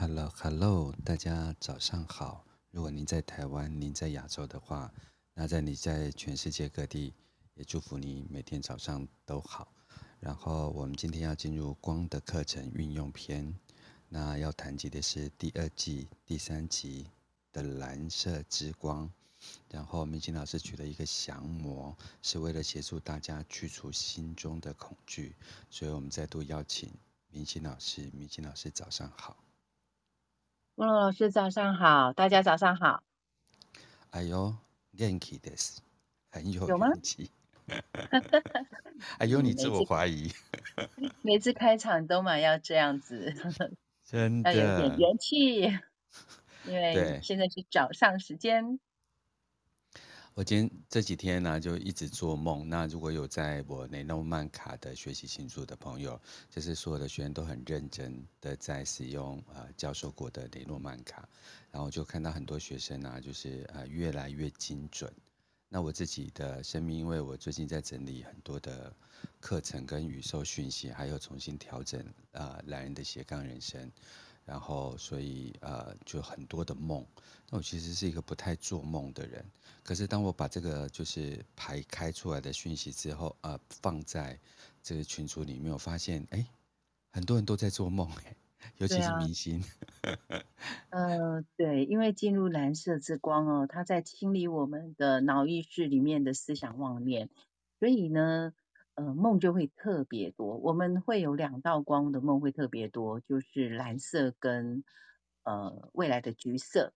Hello，Hello，大家早上好。如果您在台湾，您在亚洲的话，那在你在全世界各地，也祝福你每天早上都好。然后我们今天要进入光的课程运用篇，那要谈及的是第二季第三集的蓝色之光。然后明心老师举了一个降魔，是为了协助大家去除心中的恐惧。所以我们再度邀请明心老师，明心老师早上好。莫龙老师，早上好，大家早上好。哎呦，元气的是，很有元气。哎呦，你自我怀疑。每次开场都嘛要这样子，真的要有点元气，因为现在是早上时间。我今天这几天呢、就一直做梦。那如果有在我雷诺曼卡的学习群组的朋友，就是所有的学员都很认真的在使用呃教授过的雷诺曼卡，然后就看到很多学生啊，就是呃越来越精准。那我自己的生命，因为我最近在整理很多的课程跟宇宙讯息，还有重新调整呃蓝人的斜杠人生。然后，所以呃，就很多的梦。那我其实是一个不太做梦的人。可是，当我把这个就是排开出来的讯息之后，呃，放在这个群组里面，我发现，哎，很多人都在做梦，哎，尤其是明星。嗯、啊呃，对，因为进入蓝色之光哦，它在清理我们的脑意识里面的思想妄念，所以呢。呃，梦就会特别多。我们会有两道光的梦会特别多，就是蓝色跟呃未来的橘色。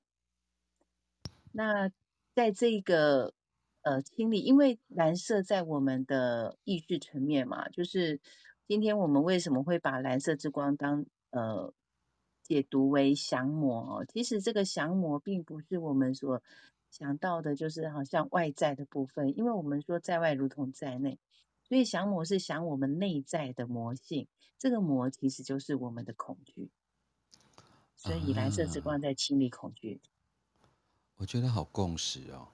那在这个呃清理，因为蓝色在我们的意识层面嘛，就是今天我们为什么会把蓝色之光当呃解读为降魔？其实这个降魔并不是我们所想到的，就是好像外在的部分，因为我们说在外如同在内。所以降魔是降我们内在的魔性，这个魔其实就是我们的恐惧。所以蓝色之光在清理恐惧。啊，我觉得好共识哦。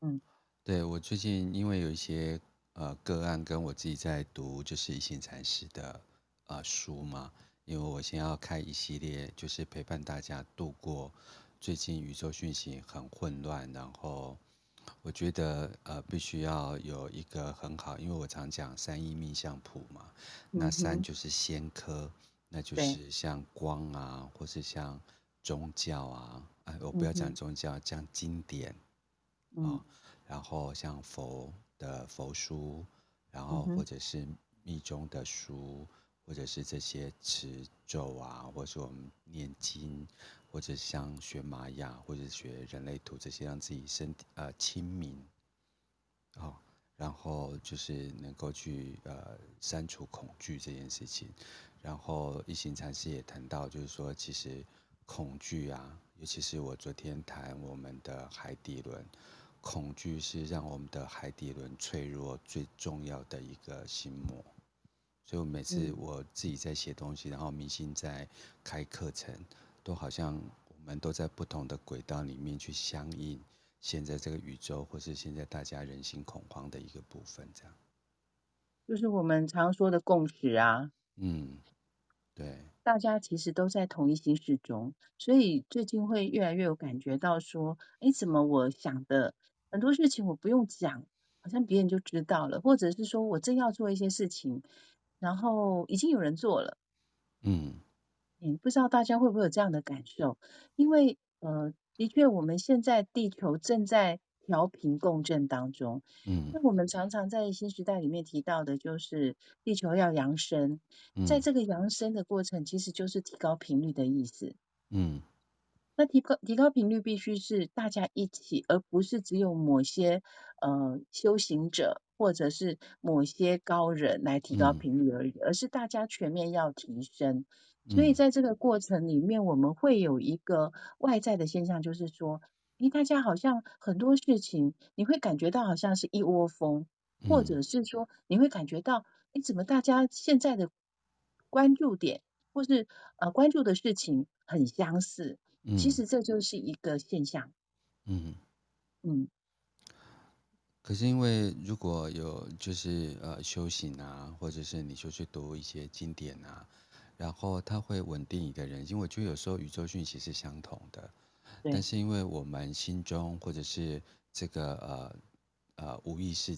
嗯，对，我最近因为有一些呃个案跟我自己在读，就是一行禅师的呃书嘛，因为我先要开一系列，就是陪伴大家度过最近宇宙讯息很混乱，然后。我觉得呃，必须要有一个很好，因为我常讲三一命相谱嘛，那三就是先科，那就是像光啊，或是像宗教啊，哎，我不要讲宗教，讲经典，啊，然后像佛的佛书，然后或者是密宗的书，或者是这些持咒啊，或者是我们念经。或者像学玛雅，或者学人类图这些，让自己身体呃清明，哦，然后就是能够去呃删除恐惧这件事情。然后一行禅师也谈到，就是说其实恐惧啊，尤其是我昨天谈我们的海底轮，恐惧是让我们的海底轮脆弱最重要的一个心魔。所以我每次我自己在写东西，然后明星在开课程。都好像我们都在不同的轨道里面去相应，现在这个宇宙，或是现在大家人心恐慌的一个部分，这样。就是我们常说的共识啊。嗯，对。大家其实都在同一心事中，所以最近会越来越有感觉到说，哎，怎么我想的很多事情我不用讲，好像别人就知道了，或者是说我正要做一些事情，然后已经有人做了。嗯。嗯，不知道大家会不会有这样的感受？因为呃，的确我们现在地球正在调频共振当中。嗯，那我们常常在新时代里面提到的，就是地球要扬升。在这个扬升的过程，其实就是提高频率的意思。嗯，那提高提高频率必须是大家一起，而不是只有某些呃修行者或者是某些高人来提高频率而已，而是大家全面要提升。所以在这个过程里面，我们会有一个外在的现象，就是说，诶，大家好像很多事情，你会感觉到好像是一窝蜂，或者是说，你会感觉到，诶，怎么大家现在的关注点，或是呃关注的事情很相似？其实这就是一个现象。嗯嗯。可是因为如果有就是呃修行啊，或者是你就去读一些经典啊。然后它会稳定一个人，因为我觉得有时候宇宙讯息是相同的，但是因为我们心中或者是这个呃呃无意识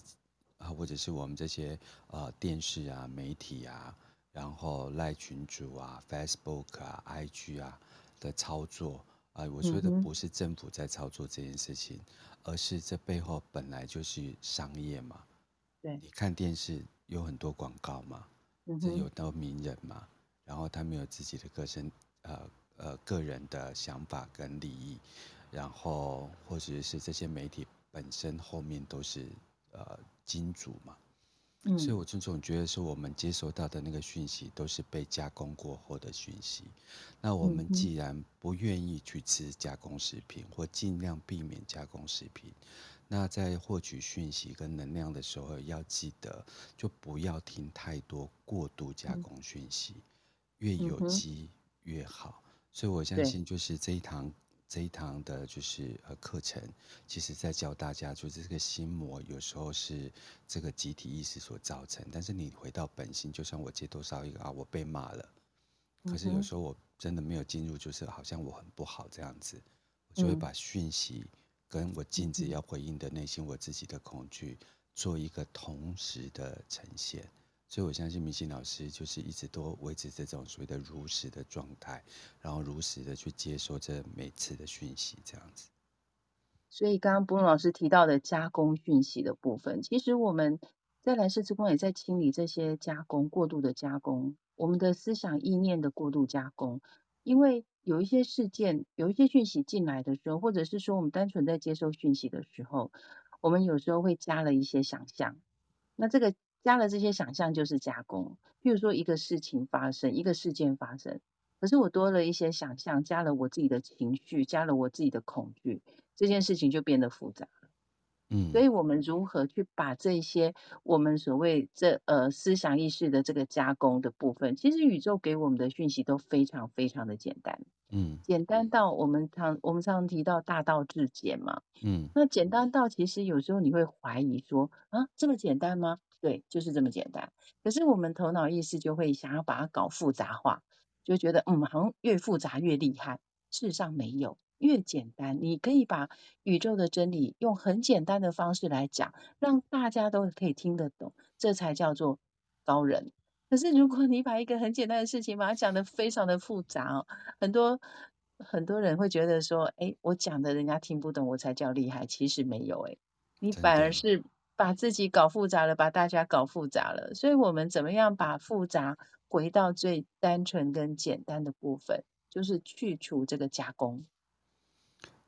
啊，或者是我们这些呃电视啊、媒体啊，然后赖群主啊、Facebook 啊、IG 啊的操作啊，我说的不是政府在操作这件事情，嗯、而是这背后本来就是商业嘛。对，你看电视有很多广告嘛，这、嗯、有到名人嘛。然后他没有自己的个身，呃呃个人的想法跟利益，然后或者是这些媒体本身后面都是呃金主嘛，嗯，所以我就总觉得是我们接收到的那个讯息都是被加工过后的讯息，那我们既然不愿意去吃加工食品，或尽量避免加工食品，那在获取讯息跟能量的时候，要记得就不要听太多过度加工讯息。嗯越有机越好，嗯，所以我相信就是这一堂这一堂的就是呃课程，其实在教大家，就是这个心魔有时候是这个集体意识所造成，但是你回到本心，就算我接多少一个啊，我被骂了，可是有时候我真的没有进入，就是好像我很不好这样子，我就会把讯息跟我镜子要回应的内心我自己的恐惧做一个同时的呈现。所以，我相信明心老师就是一直都维持这种所谓的如实的状态，然后如实的去接受这每次的讯息，这样子。所以，刚刚波隆老师提到的加工讯息的部分，其实我们在蓝色之光也在清理这些加工、过度的加工，我们的思想意念的过度加工。因为有一些事件、有一些讯息进来的时候，或者是说我们单纯在接收讯息的时候，我们有时候会加了一些想象。那这个。加了这些想象就是加工，譬如说一个事情发生，一个事件发生，可是我多了一些想象，加了我自己的情绪，加了我自己的恐惧，这件事情就变得复杂了。嗯，所以我们如何去把这些我们所谓这呃思想意识的这个加工的部分，其实宇宙给我们的讯息都非常非常的简单。嗯，简单到我们常我们常常提到大道至简嘛。嗯，那简单到其实有时候你会怀疑说啊，这么简单吗？对，就是这么简单。可是我们头脑意识就会想要把它搞复杂化，就觉得嗯，好像越复杂越厉害。事实上没有，越简单，你可以把宇宙的真理用很简单的方式来讲，让大家都可以听得懂，这才叫做高人。可是如果你把一个很简单的事情把它讲得非常的复杂哦，很多很多人会觉得说，哎，我讲的人家听不懂，我才叫厉害。其实没有，哎，你反而是。把自己搞复杂了，把大家搞复杂了，所以我们怎么样把复杂回到最单纯跟简单的部分，就是去除这个加工。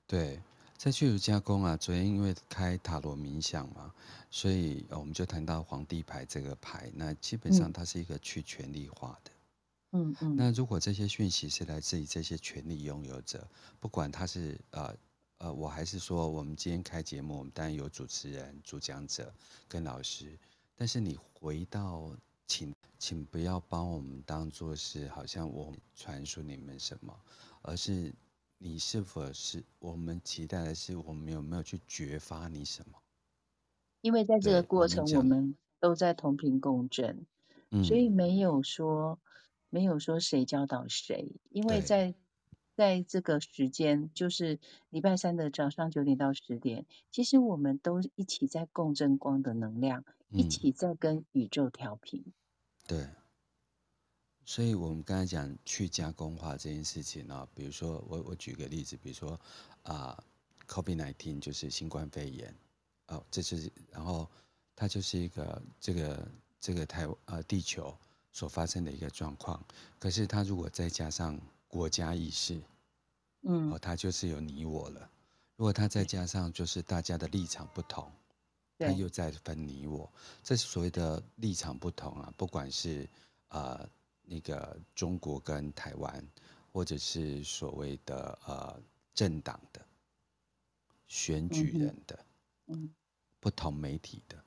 对，在去除加工啊，昨天因为开塔罗冥想嘛，所以我们就谈到皇帝牌这个牌，那基本上它是一个去权力化的。嗯嗯。那如果这些讯息是来自于这些权力拥有者，不管他是呃。呃，我还是说，我们今天开节目，我们当然有主持人、主讲者跟老师。但是你回到，请请不要把我们当做是好像我传输你们什么，而是你是否是我们期待的是，我们有没有去觉发你什么？因为在这个过程，我们都在同频共振，嗯，所以没有说没有说谁教导谁，因为在。在这个时间，就是礼拜三的早上九点到十点，其实我们都一起在共振光的能量，嗯、一起在跟宇宙调频。对，所以我们刚才讲去加工化这件事情呢，比如说我我举个例子，比如说啊，COVID-19 就是新冠肺炎，哦，这是然后它就是一个这个这个台呃地球所发生的一个状况，可是它如果再加上。国家意识，嗯，哦，他就是有你我了。如果他再加上就是大家的立场不同，他又在分你我，这是所谓的立场不同啊。不管是呃那个中国跟台湾，或者是所谓的呃政党的选举人的，嗯，不同媒体的，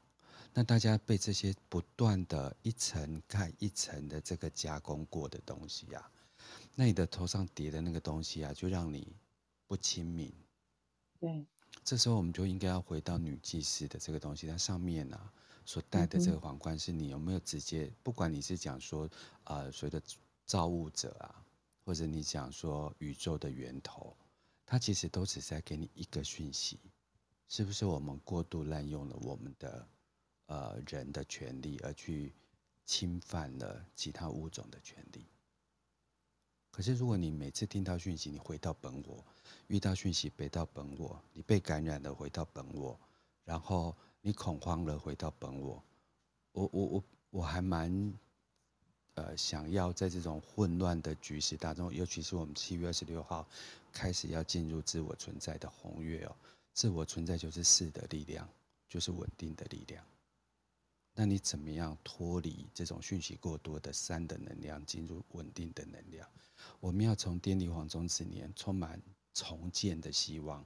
那大家被这些不断的一层盖一层的这个加工过的东西呀、啊。那你的头上叠的那个东西啊，就让你不亲民。对，这时候我们就应该要回到女祭司的这个东西，它上面啊所戴的这个皇冠，是你有没有直接？不管你是讲说啊、呃，所谓的造物者啊，或者你讲说宇宙的源头，它其实都只是在给你一个讯息，是不是我们过度滥用了我们的呃人的权利，而去侵犯了其他物种的权利？可是如果你每次听到讯息，你回到本我；遇到讯息回到本我；你被感染了回到本我，然后你恐慌了回到本我，我我我我还蛮。呃，想要在这种混乱的局势当中，尤其是我们七月二十六号开始要进入自我存在的红月哦，自我存在就是四的力量，就是稳定的力量。那你怎么样脱离这种讯息过多的三的能量，进入稳定的能量？我们要从电力黄中之年充满重建的希望，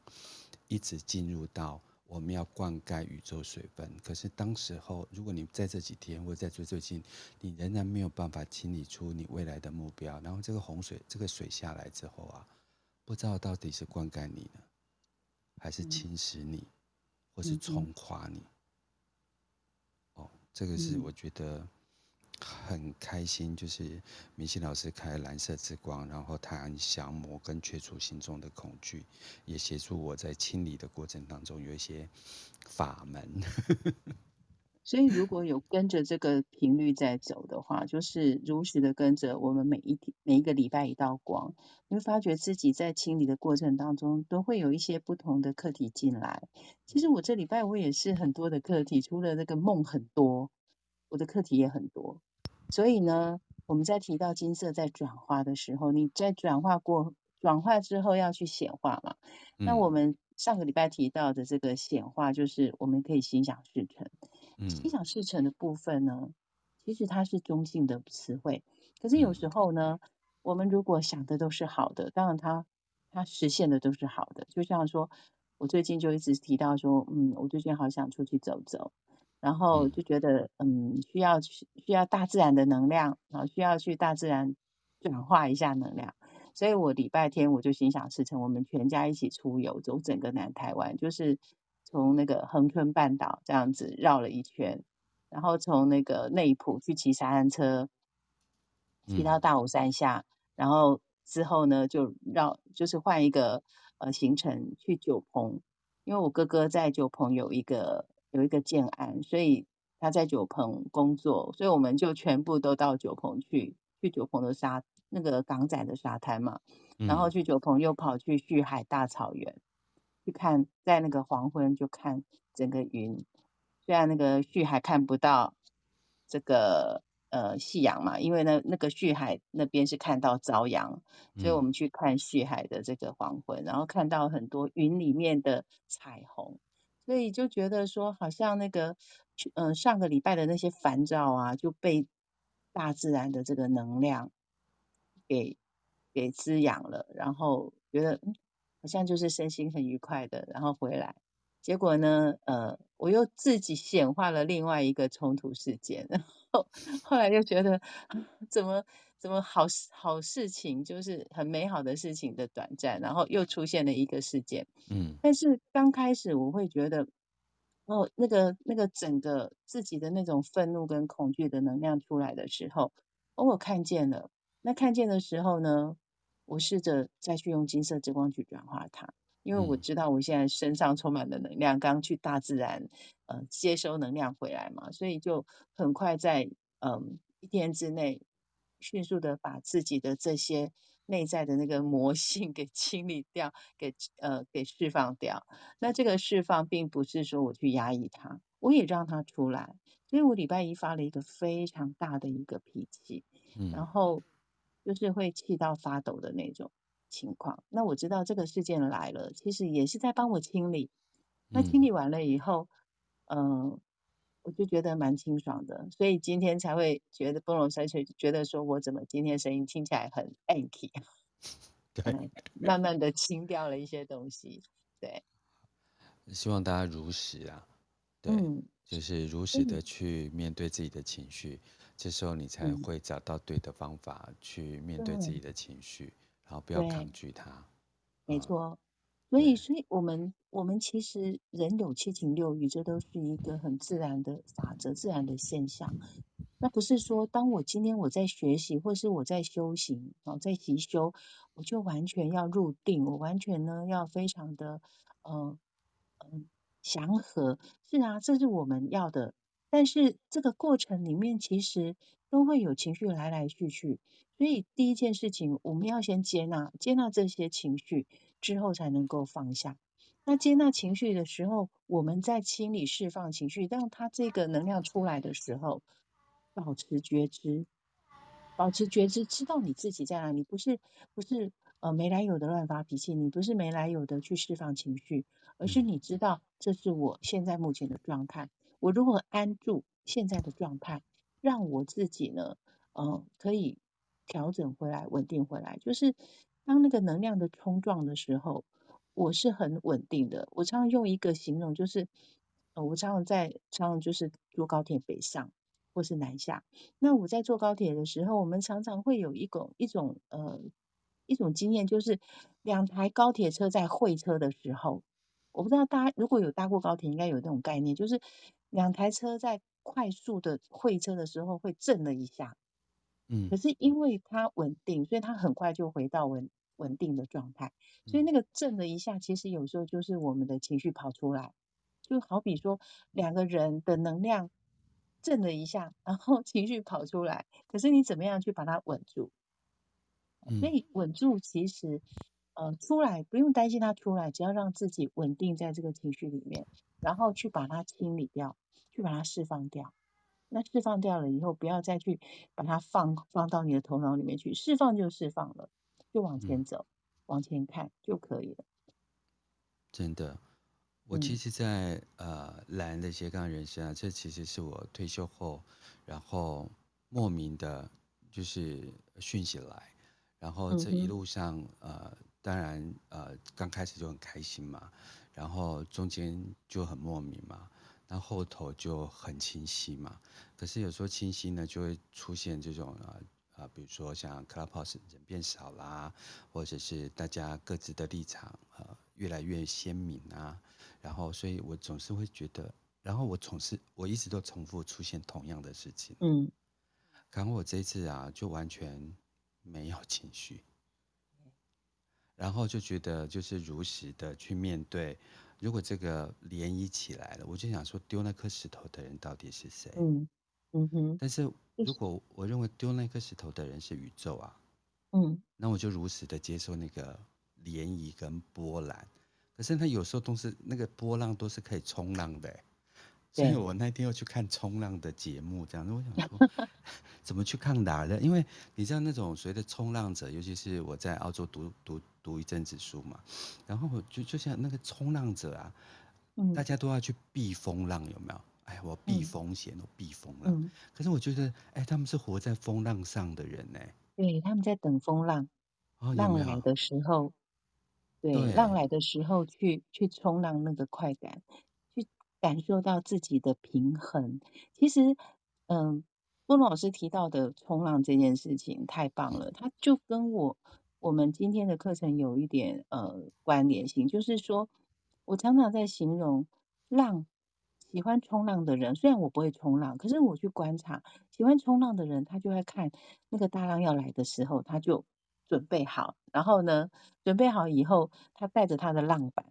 一直进入到。我们要灌溉宇宙水分，可是当时候，如果你在这几天或者在最最近，你仍然没有办法清理出你未来的目标，然后这个洪水，这个水下来之后啊，不知道到底是灌溉你呢，还是侵蚀你，嗯、或是冲垮你。哦，这个是我觉得。很开心，就是明星老师开蓝色之光，然后谈降魔跟去除心中的恐惧，也协助我在清理的过程当中有一些法门。所以如果有跟着这个频率在走的话，就是如实的跟着我们每一天每一个礼拜一道光，你会发觉自己在清理的过程当中都会有一些不同的课题进来。其实我这礼拜我也是很多的课题，除了那个梦很多，我的课题也很多。所以呢，我们在提到金色在转化的时候，你在转化过转化之后要去显化嘛？嗯、那我们上个礼拜提到的这个显化，就是我们可以心想事成。嗯，心想事成的部分呢，其实它是中性的词汇，可是有时候呢，我们如果想的都是好的，当然它它实现的都是好的。就像说，我最近就一直提到说，嗯，我最近好想出去走走。然后就觉得，嗯，需要需要大自然的能量，然后需要去大自然转化一下能量。所以我礼拜天我就心想事成，我们全家一起出游，走整个南台湾，就是从那个恒春半岛这样子绕了一圈，然后从那个内埔去骑沙滩车，骑到大武山下，然后之后呢就绕，就是换一个呃行程去九鹏，因为我哥哥在九鹏有一个。有一个建安，所以他在九鹏工作，所以我们就全部都到九鹏去，去九鹏的沙那个港仔的沙滩嘛，然后去九鹏又跑去旭海大草原，去看在那个黄昏就看整个云，虽然那个旭海看不到这个呃夕阳嘛，因为呢那个旭海那边是看到朝阳，所以我们去看旭海的这个黄昏，然后看到很多云里面的彩虹。所以就觉得说，好像那个，嗯、呃，上个礼拜的那些烦躁啊，就被大自然的这个能量给给滋养了，然后觉得嗯，好像就是身心很愉快的，然后回来，结果呢，呃，我又自己显化了另外一个冲突事件，然后后来又觉得，怎么怎么好好事情，就是很美好的事情的短暂，然后又出现了一个事件。嗯，但是刚开始我会觉得，哦，那个那个整个自己的那种愤怒跟恐惧的能量出来的时候，哦，我看见了。那看见的时候呢，我试着再去用金色之光去转化它，因为我知道我现在身上充满了能量，刚去大自然，呃，接收能量回来嘛，所以就很快在嗯、呃、一天之内，迅速的把自己的这些。内在的那个魔性 给清理掉，给呃给释放掉。那这个释放并不是说我去压抑它，我也让它出来。所以我礼拜一发了一个非常大的一个脾气，嗯，然后就是会气到发抖的那种情况。那我知道这个事件来了，其实也是在帮我清理。那清理完了以后，嗯。呃我就觉得蛮清爽的，所以今天才会觉得蹦龙水，觉得说我怎么今天声音听起来很 anky，对，慢慢的清掉了一些东西，对。希望大家如实啊，对，嗯、就是如实的去面对自己的情绪，嗯、这时候你才会找到对的方法去面对自己的情绪，嗯、然后不要抗拒它。没错。所以，所以我们我们其实人有七情六欲，这都是一个很自然的法则，自然的现象。那不是说，当我今天我在学习，或是我在修行，哦，在习修，我就完全要入定，我完全呢要非常的，嗯嗯，祥和。是啊，这是我们要的。但是这个过程里面，其实都会有情绪来来去去。所以第一件事情，我们要先接纳，接纳这些情绪之后，才能够放下。那接纳情绪的时候，我们在清理释放情绪，让它这个能量出来的时候。保持觉知，保持觉知，知道你自己在哪里。不是不是呃没来由的乱发脾气，你不是没来由的去释放情绪，而是你知道这是我现在目前的状态。我如何安住现在的状态，让我自己呢，呃，可以调整回来，稳定回来。就是当那个能量的冲撞的时候，我是很稳定的。我常常用一个形容，就是，我常常在常常就是坐高铁北上。或是南下，那我在坐高铁的时候，我们常常会有一种一种呃一种经验，就是两台高铁车在会车的时候，我不知道大家如果有搭过高铁，应该有那种概念，就是两台车在快速的会车的时候会震了一下，嗯，可是因为它稳定，所以它很快就回到稳稳定的状态，所以那个震了一下，其实有时候就是我们的情绪跑出来，就好比说两个人的能量。震了一下，然后 情绪跑出来，可是你怎么样去把它稳住？所以稳住其实，呃，出来不用担心它出来，只要让自己稳定在这个情绪里面，然后去把它清理掉，去把它释放掉。那释放掉了以后，不要再去把它放放到你的头脑里面去，释放就释放了，就往前走，往前看就可以了。真的。我其实在，在呃蓝的斜杠人生啊，这其实是我退休后，然后莫名的，就是讯息来，然后这一路上呃，当然呃刚开始就很开心嘛，然后中间就很莫名嘛，那后后头就很清晰嘛。可是有时候清晰呢，就会出现这种啊啊、呃，比如说像 Clubhouse 人变少啦，或者是大家各自的立场呃越来越鲜明啊。然后，所以我总是会觉得，然后我总是我一直都重复出现同样的事情。嗯，然后我这次啊，就完全没有情绪，然后就觉得就是如实的去面对。如果这个涟漪起来了，我就想说，丢那颗石头的人到底是谁？嗯嗯哼。但是如果我认为丢那颗石头的人是宇宙啊，嗯，那我就如实的接受那个涟漪跟波澜。可是他有时候都是那个波浪都是可以冲浪的，所以我那天又去看冲浪的节目，这样子我想说，怎么去抗打的？因为你知道那种所谓的冲浪者，尤其是我在澳洲读读读一阵子书嘛，然后我就就像那个冲浪者啊，大家都要去避风浪，有没有？哎，我避风险，我避风浪。可是我觉得，哎，他们是活在风浪上的人呢。对，他们在等风浪，浪来的时候。对，对，浪来的时候去去冲浪那个快感，去感受到自己的平衡。其实，嗯，波诺老师提到的冲浪这件事情太棒了，它就跟我我们今天的课程有一点呃关联性，就是说我常常在形容浪，喜欢冲浪的人，虽然我不会冲浪，可是我去观察喜欢冲浪的人，他就会看那个大浪要来的时候，他就。准备好，然后呢，准备好以后，他带着他的浪板。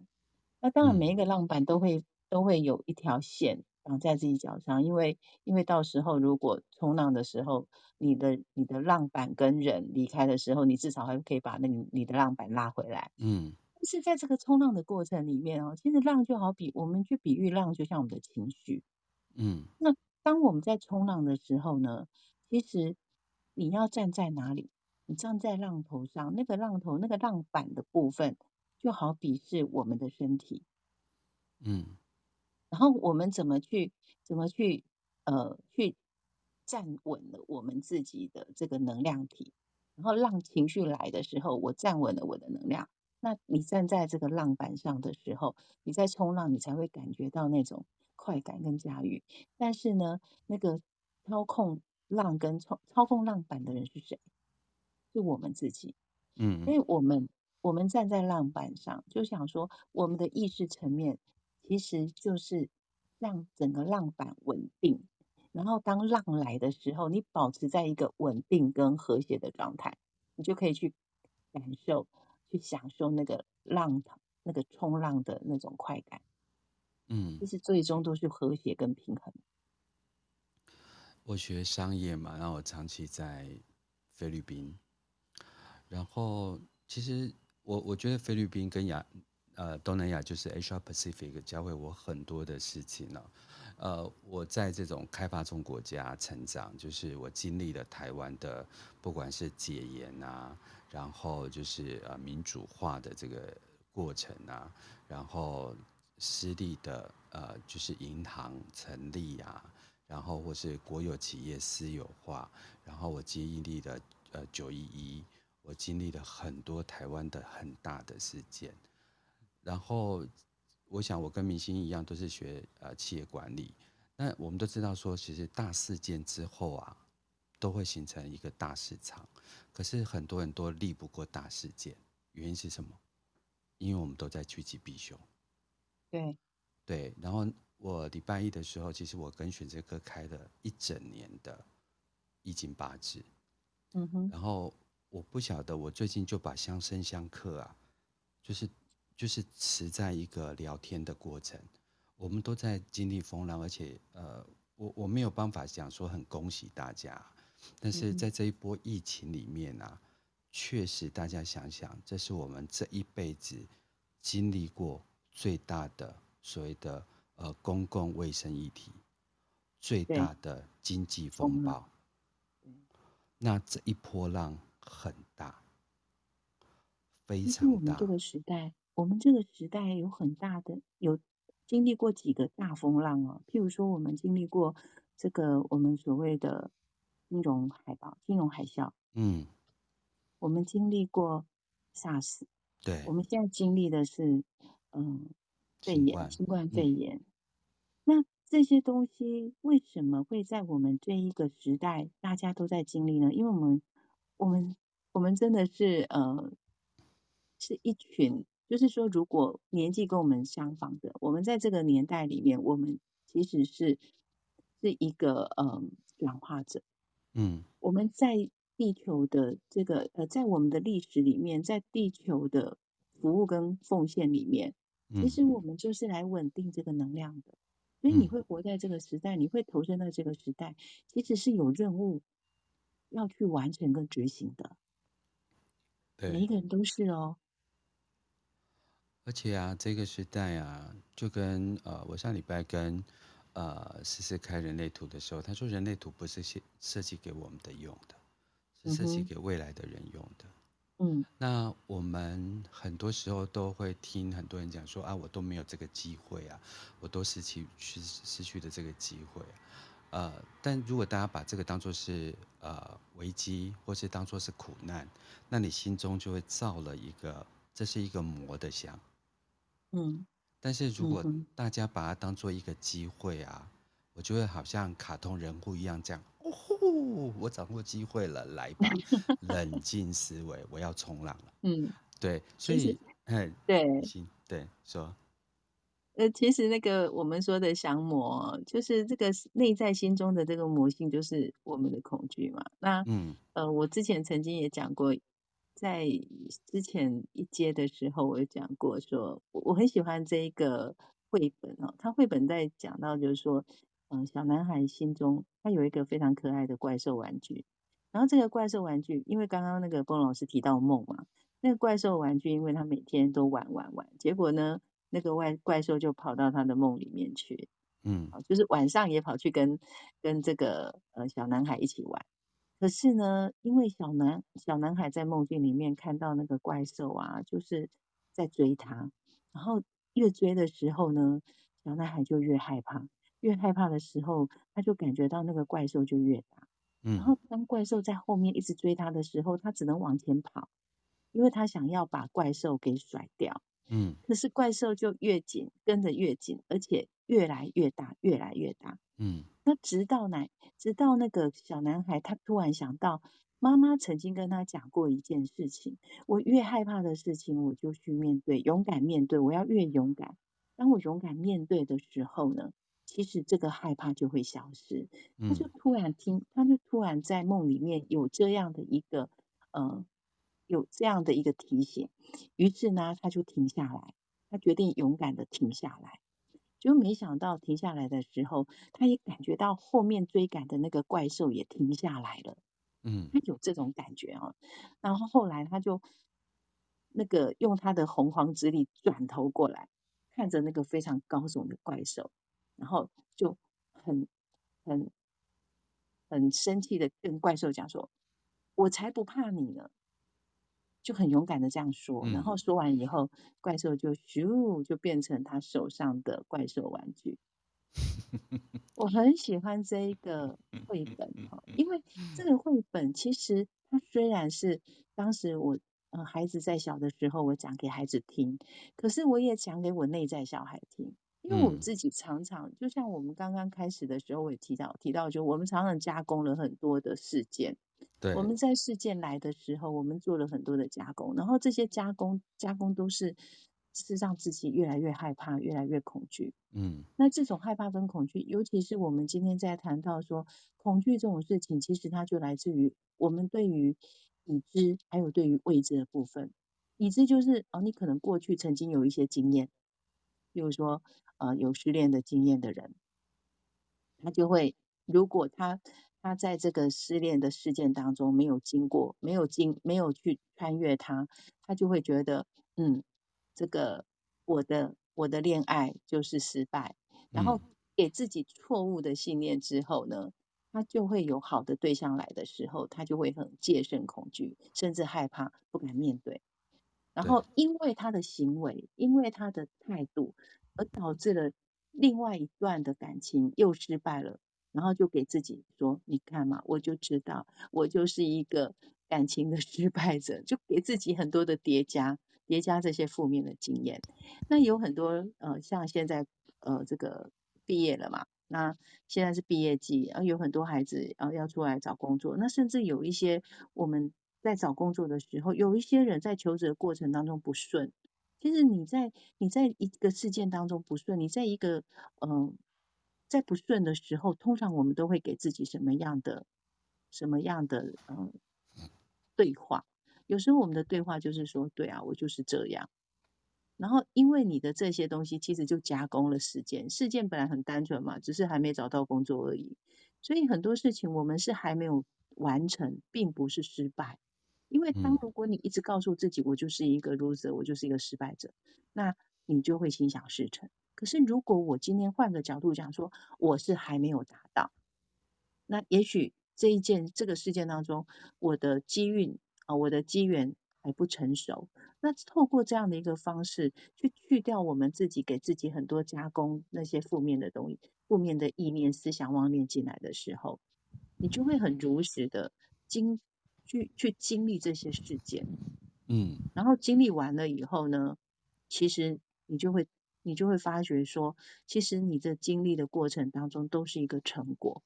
那当然，每一个浪板都会、嗯、都会有一条线绑在自己脚上，因为因为到时候如果冲浪的时候，你的你的浪板跟人离开的时候，你至少还可以把那你你的浪板拉回来。嗯，但是在这个冲浪的过程里面哦，其实浪就好比我们去比喻浪，就像我们的情绪。嗯，那当我们在冲浪的时候呢，其实你要站在哪里？你站在浪头上，那个浪头，那个浪板的部分，就好比是我们的身体，嗯，然后我们怎么去，怎么去，呃，去站稳了我们自己的这个能量体，然后浪情绪来的时候，我站稳了我的能量。那你站在这个浪板上的时候，你在冲浪，你才会感觉到那种快感跟驾驭。但是呢，那个操控浪跟操操控浪板的人是谁？是我们自己，嗯，所以我们我们站在浪板上，就想说，我们的意识层面其实就是让整个浪板稳定。然后当浪来的时候，你保持在一个稳定跟和谐的状态，你就可以去感受、去享受那个浪、那个冲浪的那种快感。嗯，其实最终都是和谐跟平衡。我学商业嘛，然后我长期在菲律宾，然后其实我我觉得菲律宾跟亚呃东南亚就是 Asia Pacific 教会我很多的事情呢。呃，我在这种开发中国家成长，就是我经历了台湾的不管是解严啊，然后就是呃民主化的这个过程啊，然后私立的呃就是银行成立啊。然后或是国有企业私有化，然后我经历了呃九一一，我经历了很多台湾的很大的事件，然后我想我跟明星一样都是学呃企业管理，那我们都知道说其实大事件之后啊，都会形成一个大市场，可是很多人都力不过大事件，原因是什么？因为我们都在趋吉避凶。对，对，然后。我礼拜一的时候，其实我跟选择科开了一整年的易经八字，嗯哼，然后我不晓得，我最近就把相生相克啊，就是就是持在一个聊天的过程，我们都在经历风浪，而且呃，我我没有办法讲说很恭喜大家，但是在这一波疫情里面啊，确实大家想想，这是我们这一辈子经历过最大的所谓的。呃，公共卫生议题最大的经济风暴，那这一波浪很大，非常大。我们这个时代，我们这个时代有很大的有经历过几个大风浪哦。譬如说，我们经历过这个我们所谓的金融海啸、金融海啸，嗯，我们经历过 SARS，对，我们现在经历的是嗯肺炎，新冠肺炎。嗯那这些东西为什么会在我们这一个时代大家都在经历呢？因为我们，我们，我们真的是呃，是一群，就是说，如果年纪跟我们相仿的，我们在这个年代里面，我们其实是是一个嗯转化者。嗯，我们在地球的这个呃，在我们的历史里面，在地球的服务跟奉献里面，其实我们就是来稳定这个能量的。所以你会活在这个时代，嗯，你会投身到这个时代，其实是有任务要去完成跟执行的。对，每一个人都是哦。而且啊，这个时代啊，就跟呃，我上礼拜跟呃思思开人类图的时候，他说人类图不是设设计给我们的用的，是设计给未来的人用的。嗯嗯，那我们很多时候都会听很多人讲说啊，我都没有这个机会啊，我都失去失失去的这个机会，呃，但如果大家把这个当做是呃危机，或是当做是苦难，那你心中就会造了一个这是一个魔的像，嗯，但是如果大家把它当做一个机会啊，我就会好像卡通人物一样这样。哦吼我掌握机会了，来吧，冷静思维，我要冲浪了。嗯，对，所以，哎，对，行，对，说，呃，其实那个我们说的降魔，就是这个内在心中的这个魔性，就是我们的恐惧嘛。那，嗯，呃，我之前曾经也讲过，在之前一阶的时候，我有讲过说，说我很喜欢这一个绘本哦，他绘本在讲到就是说。嗯，小男孩心中他有一个非常可爱的怪兽玩具，然后这个怪兽玩具，因为刚刚那个波老师提到梦嘛，那个怪兽玩具，因为他每天都玩玩玩，结果呢，那个怪怪兽就跑到他的梦里面去，嗯，就是晚上也跑去跟跟这个呃小男孩一起玩，可是呢，因为小男小男孩在梦境里面看到那个怪兽啊，就是在追他，然后越追的时候呢，小男孩就越害怕。越害怕的时候，他就感觉到那个怪兽就越大。嗯，然后当怪兽在后面一直追他的时候，他只能往前跑，因为他想要把怪兽给甩掉。嗯，可是怪兽就越紧，跟着越紧，而且越来越大，越来越大。嗯，那直到哪？直到那个小男孩，他突然想到，妈妈曾经跟他讲过一件事情：我越害怕的事情，我就去面对，勇敢面对。我要越勇敢。当我勇敢面对的时候呢？其实这个害怕就会消失。他就突然听，他就突然在梦里面有这样的一个，呃，有这样的一个提醒，于是呢，他就停下来，他决定勇敢的停下来。就没想到停下来的时候，他也感觉到后面追赶的那个怪兽也停下来了。嗯，他有这种感觉啊。然后后来他就那个用他的洪荒之力转头过来，看着那个非常高耸的怪兽，然后就很很很生气的跟怪兽讲说：“我才不怕你呢！”就很勇敢的这样说，然后说完以后，怪兽就咻就变成他手上的怪兽玩具。我很喜欢这一个绘本哈，因为这个绘本其实它虽然是当时我呃孩子在小的时候我讲给孩子听，可是我也讲给我内在小孩听，因为我们自己常常就像我们刚刚开始的时候我也提到提到，就我们常常加工了很多的事件。对，我们在事件来的时候，我们做了很多的加工，然后这些加工加工都是是让自己越来越害怕，越来越恐惧。嗯，那这种害怕跟恐惧，尤其是我们今天在谈到说恐惧这种事情，其实它就来自于我们对于已知还有对于未知的部分。已知就是哦，你可能过去曾经有一些经验，比如说呃有失恋的经验的人，他就会如果他。他在这个失恋的事件当中没有经过，没有经，没有去穿越他，他就会觉得，嗯，这个我的我的恋爱就是失败，然后给自己错误的信念之后呢，他就会有好的对象来的时候，他就会很戒慎恐惧，甚至害怕，不敢面对。然后因为他的行为，因为他的态度，而导致了另外一段的感情又失败了。然后就给自己说：“你看嘛，我就知道，我就是一个感情的失败者，就给自己很多的叠加，叠加这些负面的经验。那有很多呃，像现在呃，这个毕业了嘛，那现在是毕业季，然后有很多孩子啊要出来找工作，那甚至有一些我们在找工作的时候，有一些人在求职的过程当中不顺。其实你在你在一个事件当中不顺，你在一个嗯。”在不顺的时候，通常我们都会给自己什么样的、什么样的嗯对话？有时候我们的对话就是说：“对啊，我就是这样。”然后因为你的这些东西，其实就加工了事件。事件本来很单纯嘛，只是还没找到工作而已。所以很多事情我们是还没有完成，并不是失败。因为当如果你一直告诉自己：“我就是一个 loser，我就是一个失败者”，那你就会心想事成。可是，如果我今天换个角度讲，说我是还没有达到，那也许这一件这个事件当中，我的机运啊，我的机缘还不成熟。那透过这样的一个方式，去去掉我们自己给自己很多加工那些负面的东西、负面的意念、思想妄念进来的时候，你就会很如实的经去去经历这些事件，嗯，然后经历完了以后呢，其实你就会。你就会发觉说，其实你的经历的过程当中都是一个成果，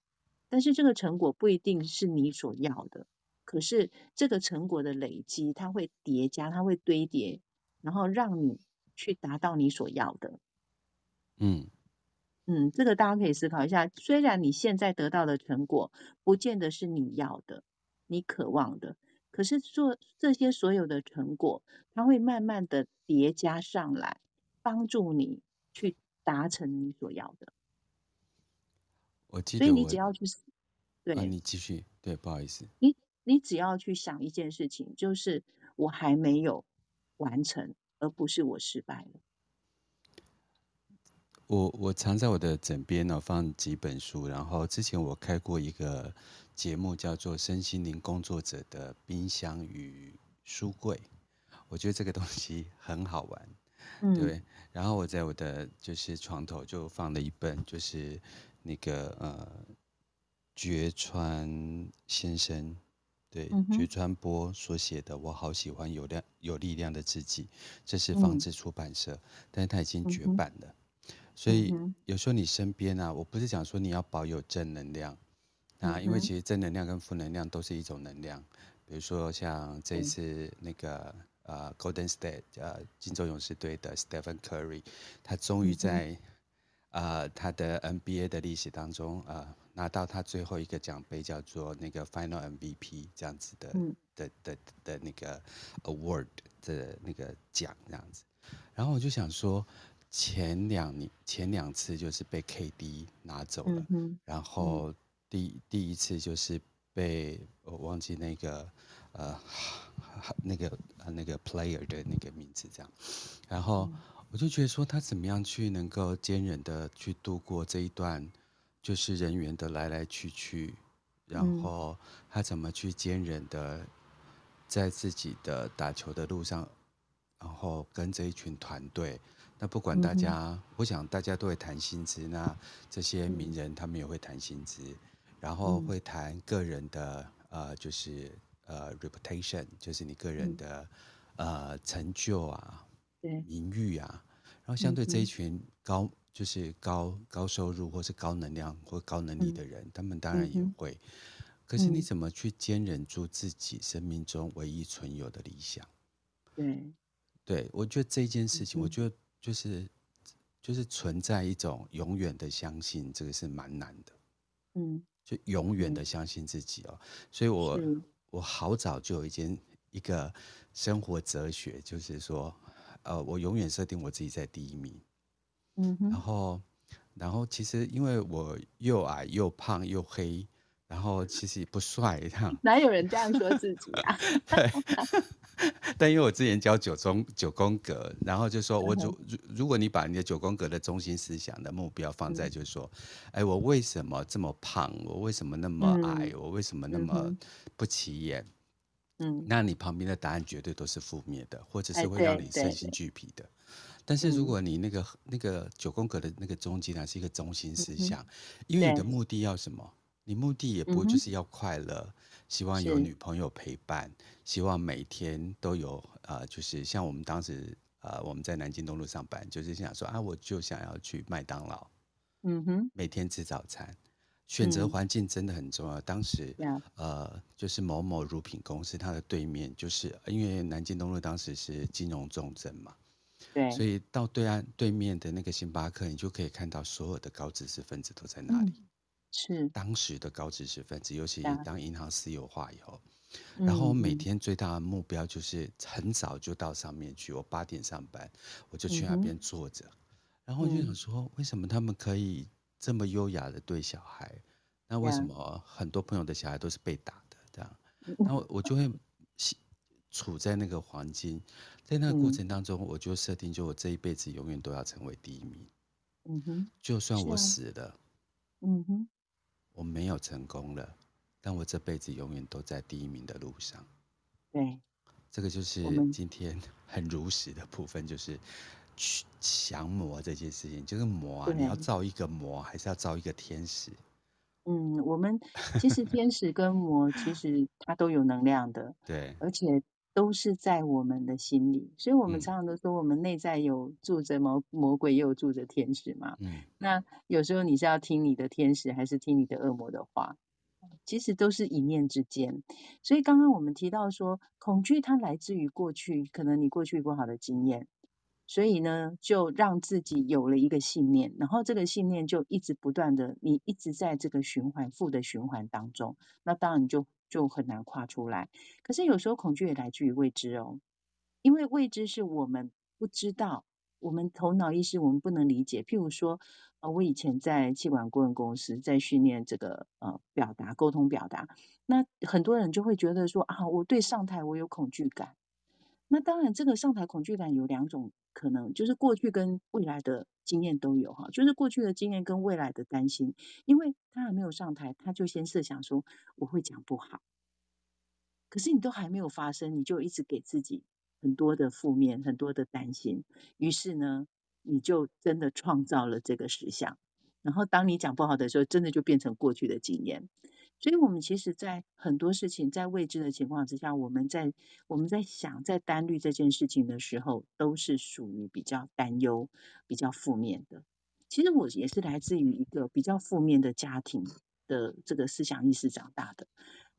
但是这个成果不一定是你所要的。可是这个成果的累积，它会叠加，它会堆叠，然后让你去达到你所要的。嗯嗯，这个大家可以思考一下。虽然你现在得到的成果不见得是你要的、你渴望的，可是做这些所有的成果，它会慢慢的叠加上来。帮助你去达成你所要的。我记得我，所以你只要去，对，啊、你继续，对，不好意思，你你只要去想一件事情，就是我还没有完成，而不是我失败了。我我常在我的枕边呢放几本书，然后之前我开过一个节目，叫做《身心灵工作者的冰箱与书柜》，我觉得这个东西很好玩。嗯、对，然后我在我的就是床头就放了一本，就是那个呃，绝川先生，对，嗯、绝川波所写的《我好喜欢有量有力量的自己》，这是方智出版社，嗯、但是它已经绝版了。嗯、所以有时候你身边啊，我不是讲说你要保有正能量啊，因为其实正能量跟负能量都是一种能量，比如说像这一次那个。嗯呃、uh，Golden State，呃，金州勇士队的 Stephen Curry，他终于在呃他的 NBA 的历史当中，呃拿到他最后一个奖杯叫做那个 Final MVP 这样子的、嗯、的的的，的那个 Award 的那个奖这样子，然后我就想说。前两年前两次就是被 KD 拿走了，嗯、然后第、嗯、第一次就是被我忘记那个呃那个那个 player 的那个名字这样，然后我就觉得说他怎么样去能够坚韧的去度过这一段就是人员的来来去去，然后他怎么去坚韧的在自己的打球的路上，然后跟这一群团队。那不管大家，嗯、我想大家都会谈薪资。那这些名人他们也会谈薪资，嗯、然后会谈个人的呃，就是呃，reputation，就是你个人的、嗯、呃成就啊，对，名誉啊。然后相对这一群高，嗯、就是高高收入或是高能量或高能力的人，嗯、他们当然也会。嗯、可是你怎么去坚忍住自己生命中唯一存有的理想？对，对我觉得这件事情，嗯、我觉得。就是，就是存在一种永远的相信，这个是蛮难的。嗯，就永远的相信自己哦。所以我我好早就有一件一个生活哲学，就是说，呃，我永远设定我自己在第一名。嗯哼。然后，然后其实因为我又矮又胖又黑，然后其实也不帅，这样。哪有人这样说自己啊？对。但因为我之前教九中九宫格，然后就说我如如如果你把你的九宫格的中心思想的目标放在就是说，哎、嗯，我为什么这么胖？我为什么那么矮？嗯、我为什么那么不起眼？嗯，那你旁边的答案绝对都是负面的，或者是会让你身心俱疲的。但是如果你那个那个九宫格的那个中间呢，是一个中心思想，嗯、因为你的目的要什么？你目的也不就是要快乐？嗯希望有女朋友陪伴，希望每天都有呃，就是像我们当时呃，我们在南京东路上班，就是想说啊，我就想要去麦当劳，嗯哼，每天吃早餐，选择环境真的很重要。嗯、当时呃，就是某某乳品公司，它的对面就是因为南京东路当时是金融重镇嘛，对，所以到对岸对面的那个星巴克，你就可以看到所有的高知识分子都在那里。嗯是当时的高知识分子，尤其当银行私有化以后，嗯、然后我每天最大的目标就是很早就到上面去。我八点上班，我就去那边坐着，嗯、然后我就想说，为什么他们可以这么优雅的对小孩？那为什么很多朋友的小孩都是被打的？这样，然后我就会处在那个黄金，在那个过程当中，我就设定，就我这一辈子永远都要成为第一名。嗯哼，就算我死了，嗯哼。我没有成功了，但我这辈子永远都在第一名的路上。对，这个就是今天 很如实的部分，就是去降魔这件事情，就是魔啊，你要造一个魔，还是要造一个天使？嗯，我们其实天使跟魔，其实它都有能量的。对，而且。都是在我们的心里，所以我们常常都说，我们内在有住着魔魔鬼，也有住着天使嘛。嗯，那有时候你是要听你的天使，还是听你的恶魔的话？其实都是一念之间。所以刚刚我们提到说，恐惧它来自于过去，可能你过去不好的经验。所以呢，就让自己有了一个信念，然后这个信念就一直不断的，你一直在这个循环负的循环当中，那当然你就就很难跨出来。可是有时候恐惧也来自于未知哦，因为未知是我们不知道，我们头脑意识我们不能理解。譬如说，呃，我以前在气管顾问公司在训练这个呃表达沟通表达，那很多人就会觉得说啊，我对上台我有恐惧感。那当然，这个上台恐惧感有两种可能，就是过去跟未来的经验都有哈，就是过去的经验跟未来的担心，因为他还没有上台，他就先设想说我会讲不好，可是你都还没有发生，你就一直给自己很多的负面，很多的担心，于是呢，你就真的创造了这个实相，然后当你讲不好的时候，真的就变成过去的经验。所以，我们其实，在很多事情在未知的情况之下，我们在我们在想在担虑这件事情的时候，都是属于比较担忧、比较负面的。其实我也是来自于一个比较负面的家庭的这个思想意识长大的。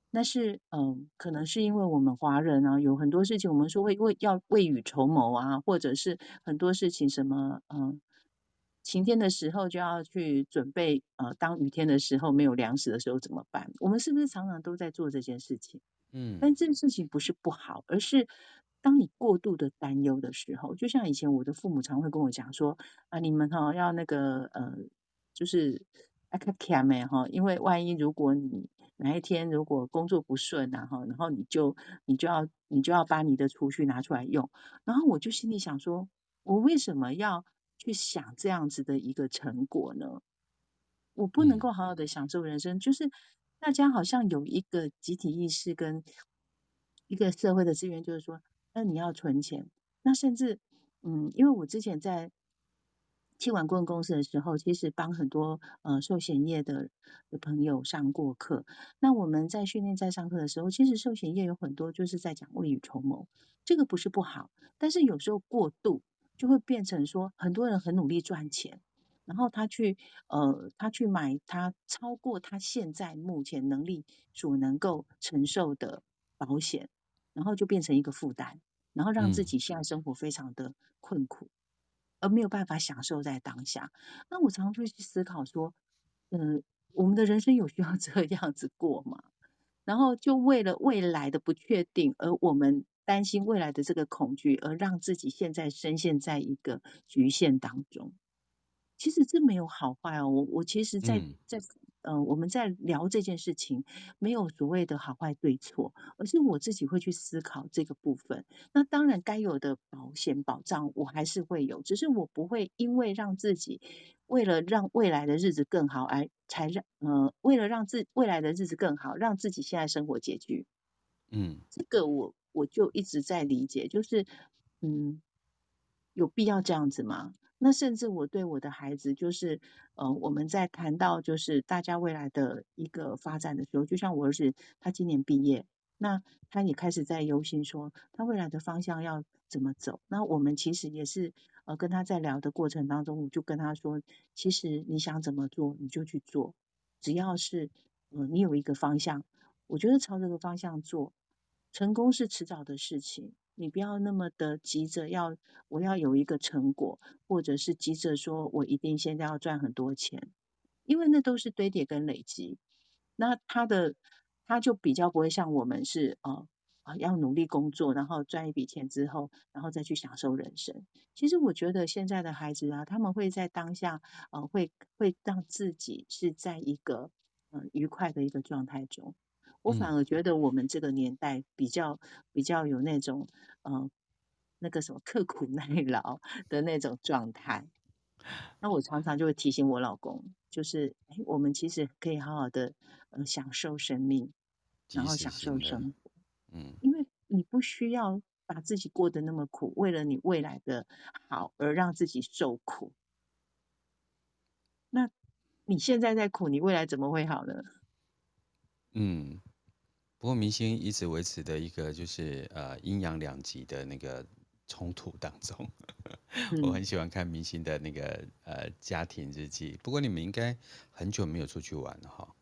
但是，嗯，可能是因为我们华人啊，有很多事情我们说会为要未雨绸缪啊，或者是很多事情什么，嗯。晴天的时候就要去准备，呃，当雨天的时候没有粮食的时候怎么办？我们是不是常常都在做这件事情？嗯，但这件事情不是不好，而是当你过度的担忧的时候，就像以前我的父母常会跟我讲说啊，你们哈、哦、要那个呃，就是爱卡卡咩哈，因为万一如果你哪一天如果工作不顺然后然后你就你就要你就要把你的储蓄拿出来用，然后我就心里想说，我为什么要？去想这样子的一个成果呢？我不能够好好的享受人生，嗯、就是大家好像有一个集体意识跟一个社会的资源，就是说，那你要存钱，那甚至，嗯，因为我之前在气管顾问公司的时候，其实帮很多呃寿险业的的朋友上过课。那我们在训练在上课的时候，其实寿险业有很多就是在讲未雨绸缪，这个不是不好，但是有时候过度。就会变成说，很多人很努力赚钱，然后他去呃，他去买他超过他现在目前能力所能够承受的保险，然后就变成一个负担，然后让自己现在生活非常的困苦，嗯、而没有办法享受在当下。那我常常会去思考说，嗯、呃，我们的人生有需要 这样子过吗？然后就为了未来的不确定，而我们。担心未来的这个恐惧，而让自己现在深陷在一个局限当中。其实这没有好坏哦。我我其实在，在在呃，我们在聊这件事情，没有所谓的好坏对错，而是我自己会去思考这个部分。那当然，该有的保险保障我还是会有，只是我不会因为让自己为了让未来的日子更好，而才让呃，为了让自未来的日子更好，让自己现在生活拮据。嗯，这个我。我就一直在理解，就是，嗯，有必要这样子吗？那甚至我对我的孩子，就是，呃，我们在谈到就是大家未来的一个发展的时候，就像我儿子，他今年毕业，那他也开始在忧心说他未来的方向要怎么走。那我们其实也是，呃，跟他在聊的过程当中，我就跟他说，其实你想怎么做你就去做，只要是，呃，你有一个方向，我觉得朝这个方向做。成功是迟早的事情，你不要那么的急着要我要有一个成果，或者是急着说我一定现在要赚很多钱，因为那都是堆叠跟累积。那他的他就比较不会像我们是啊啊、呃、要努力工作，然后赚一笔钱之后，然后再去享受人生。其实我觉得现在的孩子啊，他们会在当下啊、呃、会会让自己是在一个嗯、呃、愉快的一个状态中。我反而觉得我们这个年代比较比较有那种呃那个什么刻苦耐劳的那种状态。那我常常就会提醒我老公，就是哎，我们其实可以好好的呃享受生命，然后享受生活。嗯，因为你不需要把自己过得那么苦，为了你未来的好而让自己受苦。那你现在在苦，你未来怎么会好呢？嗯。不过明星一直维持的一个就是呃阴阳两极的那个冲突当中，嗯、我很喜欢看明星的那个呃家庭日记。不过你们应该很久没有出去玩了哈。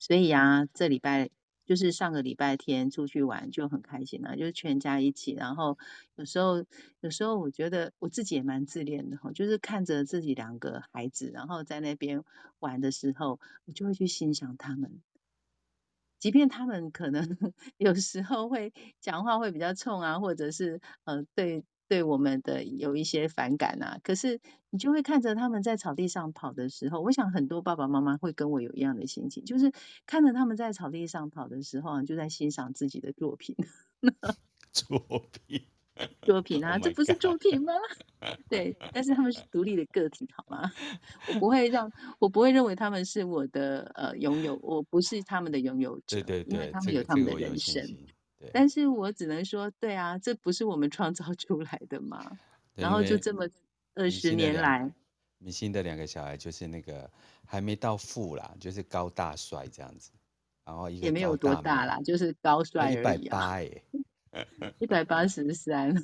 所以啊，这礼拜就是上个礼拜天出去玩就很开心啊，就是全家一起。然后有时候有时候我觉得我自己也蛮自恋的哈，就是看着自己两个孩子，然后在那边玩的时候，我就会去欣赏他们。即便他们可能 有时候会讲话会比较冲啊，或者是呃对对我们的有一些反感啊，可是你就会看着他们在草地上跑的时候，我想很多爸爸妈妈会跟我有一样的心情，就是看着他们在草地上跑的时候，就在欣赏自己的作品。作品。作品啊，oh、这不是作品吗？对，但是他们是独立的个体，好吗？我不会让，我不会认为他们是我的呃拥有，我不是他们的拥有者，对对对，因为他们有他们的人生。对，但是我只能说，对啊，这不是我们创造出来的嘛？然后就这么二十年来，明星的两个小孩就是那个还没到富啦，就是高大帅这样子，然后一个也没有多大啦，就是高帅而已，一百八哎。一百八十三，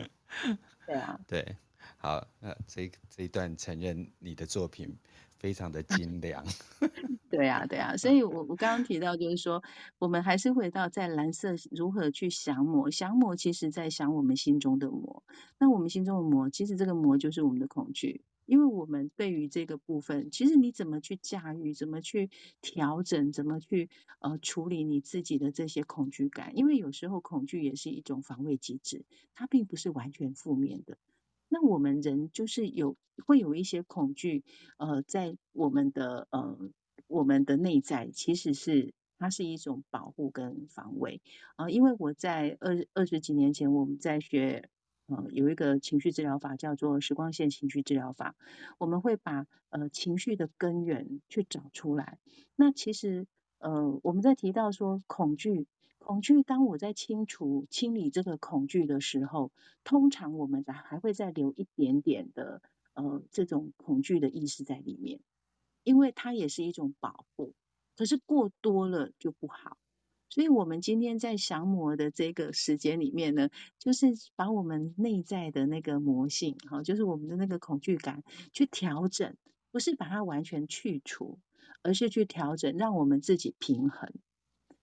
对啊，对，好，那这这一段承认你的作品非常的精良，对啊，对啊，所以我我刚刚提到就是说，我们还是回到在蓝色如何去降魔，降魔其实在想我们心中的魔，那我们心中的魔，其实这个魔就是我们的恐惧，因为我们对于这个部分，其实你怎么去驾驭，怎么去调整，怎么去呃处理你自己的这些恐惧感，因为有时候恐惧也是一种防卫机制，它并不是完全负面的。那我们人就是有会有一些恐惧，呃，在我们的呃我们的内在，其实是它是一种保护跟防卫啊，呃。因为我在二二十几年前，我们在学。呃，有一个情绪治疗法叫做时光线情绪治疗法，我们会把呃情绪的根源去找出来。那其实呃我们在提到说恐惧，恐惧当我在清除清理这个恐惧的时候，通常我们还会再留一点点的呃这种恐惧的意识在里面，因为它也是一种保护，可是过多了就不好。所以，我们今天在降魔的这个时间里面呢，就是把我们内在的那个魔性，哈，就是我们的那个恐惧感去调整，不是把它完全去除，而是去调整，让我们自己平衡。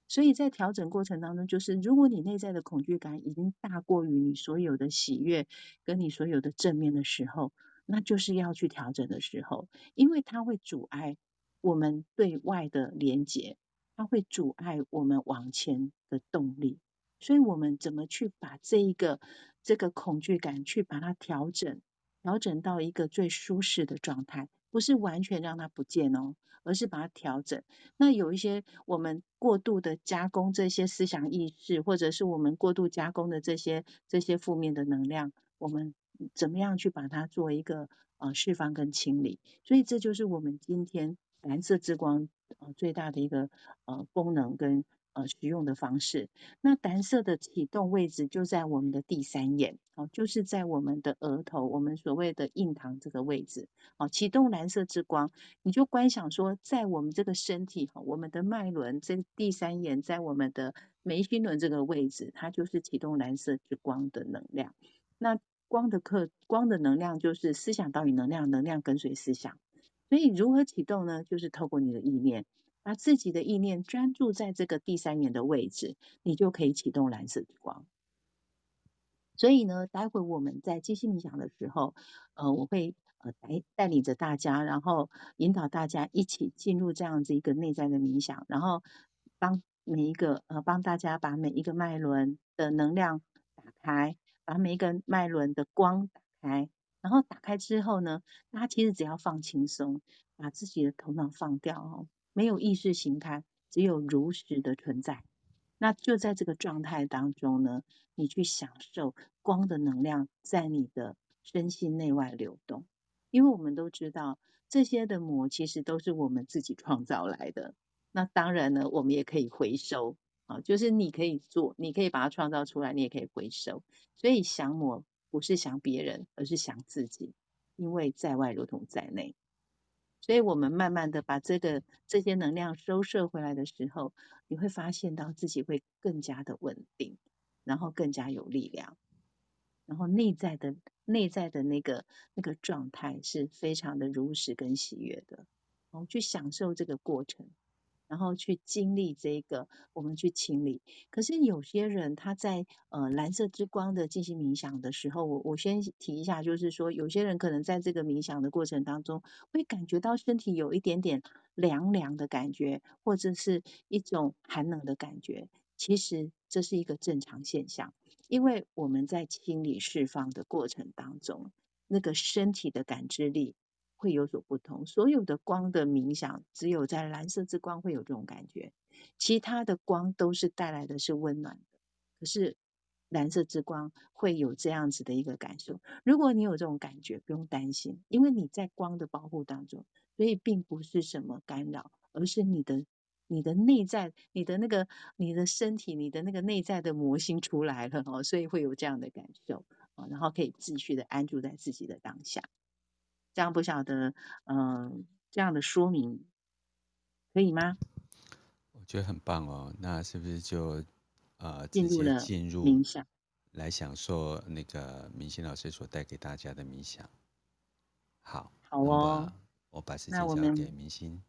所以在调整过程当中，就是如果你内在的恐惧感已经大过于你所有的喜悦跟你所有的正面的时候，那就是要去调整的时候，因为它会阻碍我们对外的连接。它会阻碍我们往前的动力，所以我们怎么去把这一个这个恐惧感去把它调整，调整到一个最舒适的状态，不是完全让它不见哦，而是把它调整。那有一些我们过度的加工这些思想意识，或者是我们过度加工的这些这些负面的能量，我们怎么样去把它做一个呃释放跟清理？所以这就是我们今天蓝色之光。呃，最大的一个呃功能跟呃使用的方式，那蓝色的启动位置就在我们的第三眼，哦，就是在我们的额头，我们所谓的印堂这个位置，哦，启动蓝色之光，你就观想说，在我们这个身体哈，我们的脉轮这第三眼在我们的眉心轮这个位置，它就是启动蓝色之光的能量。那光的课，光的能量就是思想导引能量，能量跟随思想。所以如何启动呢？就是透过你的意念，把自己的意念专注在这个第三眼的位置，你就可以启动蓝色之光。所以呢，待会我们在静心冥想的时候，呃，我会呃带带领着大家，然后引导大家一起进入这样子一个内在的冥想，然后帮每一个呃帮大家把每一个脉轮的能量打开，把每一个脉轮的光打开。然后打开之后呢，大家其实只要放轻松，把自己的头脑放掉哦，没有意识形态，只有如实的存在。那就在这个状态当中呢，你去享受光的能量在你的身心内外流动。因为我们都知道，这些的魔其实都是我们自己创造来的。那当然呢，我们也可以回收啊，就是你可以做，你可以把它创造出来，你也可以回收。所以降魔。不是想别人，而是想自己，因为在外如同在内，所以我们慢慢的把这个这些能量收摄回来的时候，你会发现到自己会更加的稳定，然后更加有力量，然后内在的内在的那个那个状态是非常的如实跟喜悦的，然后去享受这个过程。然后去经历这个，我们去清理。可是有些人他在呃蓝色之光的进行冥想的时候，我我先提一下，就是说有些人可能在这个冥想的过程当中，会感觉到身体有一点点凉凉的感觉，或者是一种寒冷的感觉。其实这是一个正常现象，因为我们在清理释放的过程当中，那个身体的感知力。会有所不同。所有的光的冥想，只有在蓝色之光会有这种感觉，其他的光都是带来的是温暖的。可是蓝色之光会有这样子的一个感受。如果你有这种感觉，不用担心，因为你在光的保护当中，所以并不是什么干扰，而是你的你的内在、你的那个你的身体、你的那个内在的魔性出来了哦，所以会有这样的感受啊，然后可以继续的安住在自己的当下。这样不晓得，嗯、呃，这样的说明可以吗？我觉得很棒哦。那是不是就呃直接进入冥想，来享受那个明星老师所带给大家的冥想？好，好哦。我把时间交给明星，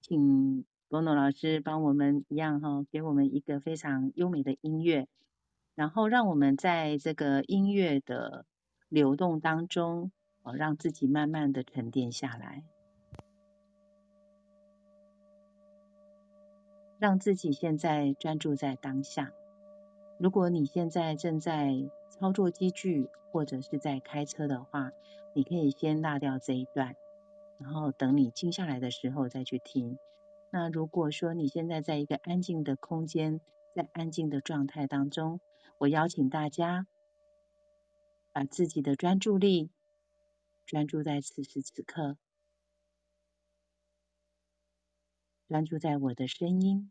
请波诺老师帮我们一样哈、哦，给我们一个非常优美的音乐，然后让我们在这个音乐的流动当中。哦，让自己慢慢的沉淀下来，让自己现在专注在当下。如果你现在正在操作机具或者是在开车的话，你可以先落掉这一段，然后等你静下来的时候再去听。那如果说你现在在一个安静的空间，在安静的状态当中，我邀请大家把自己的专注力。专注在此时此刻，专注在我的声音，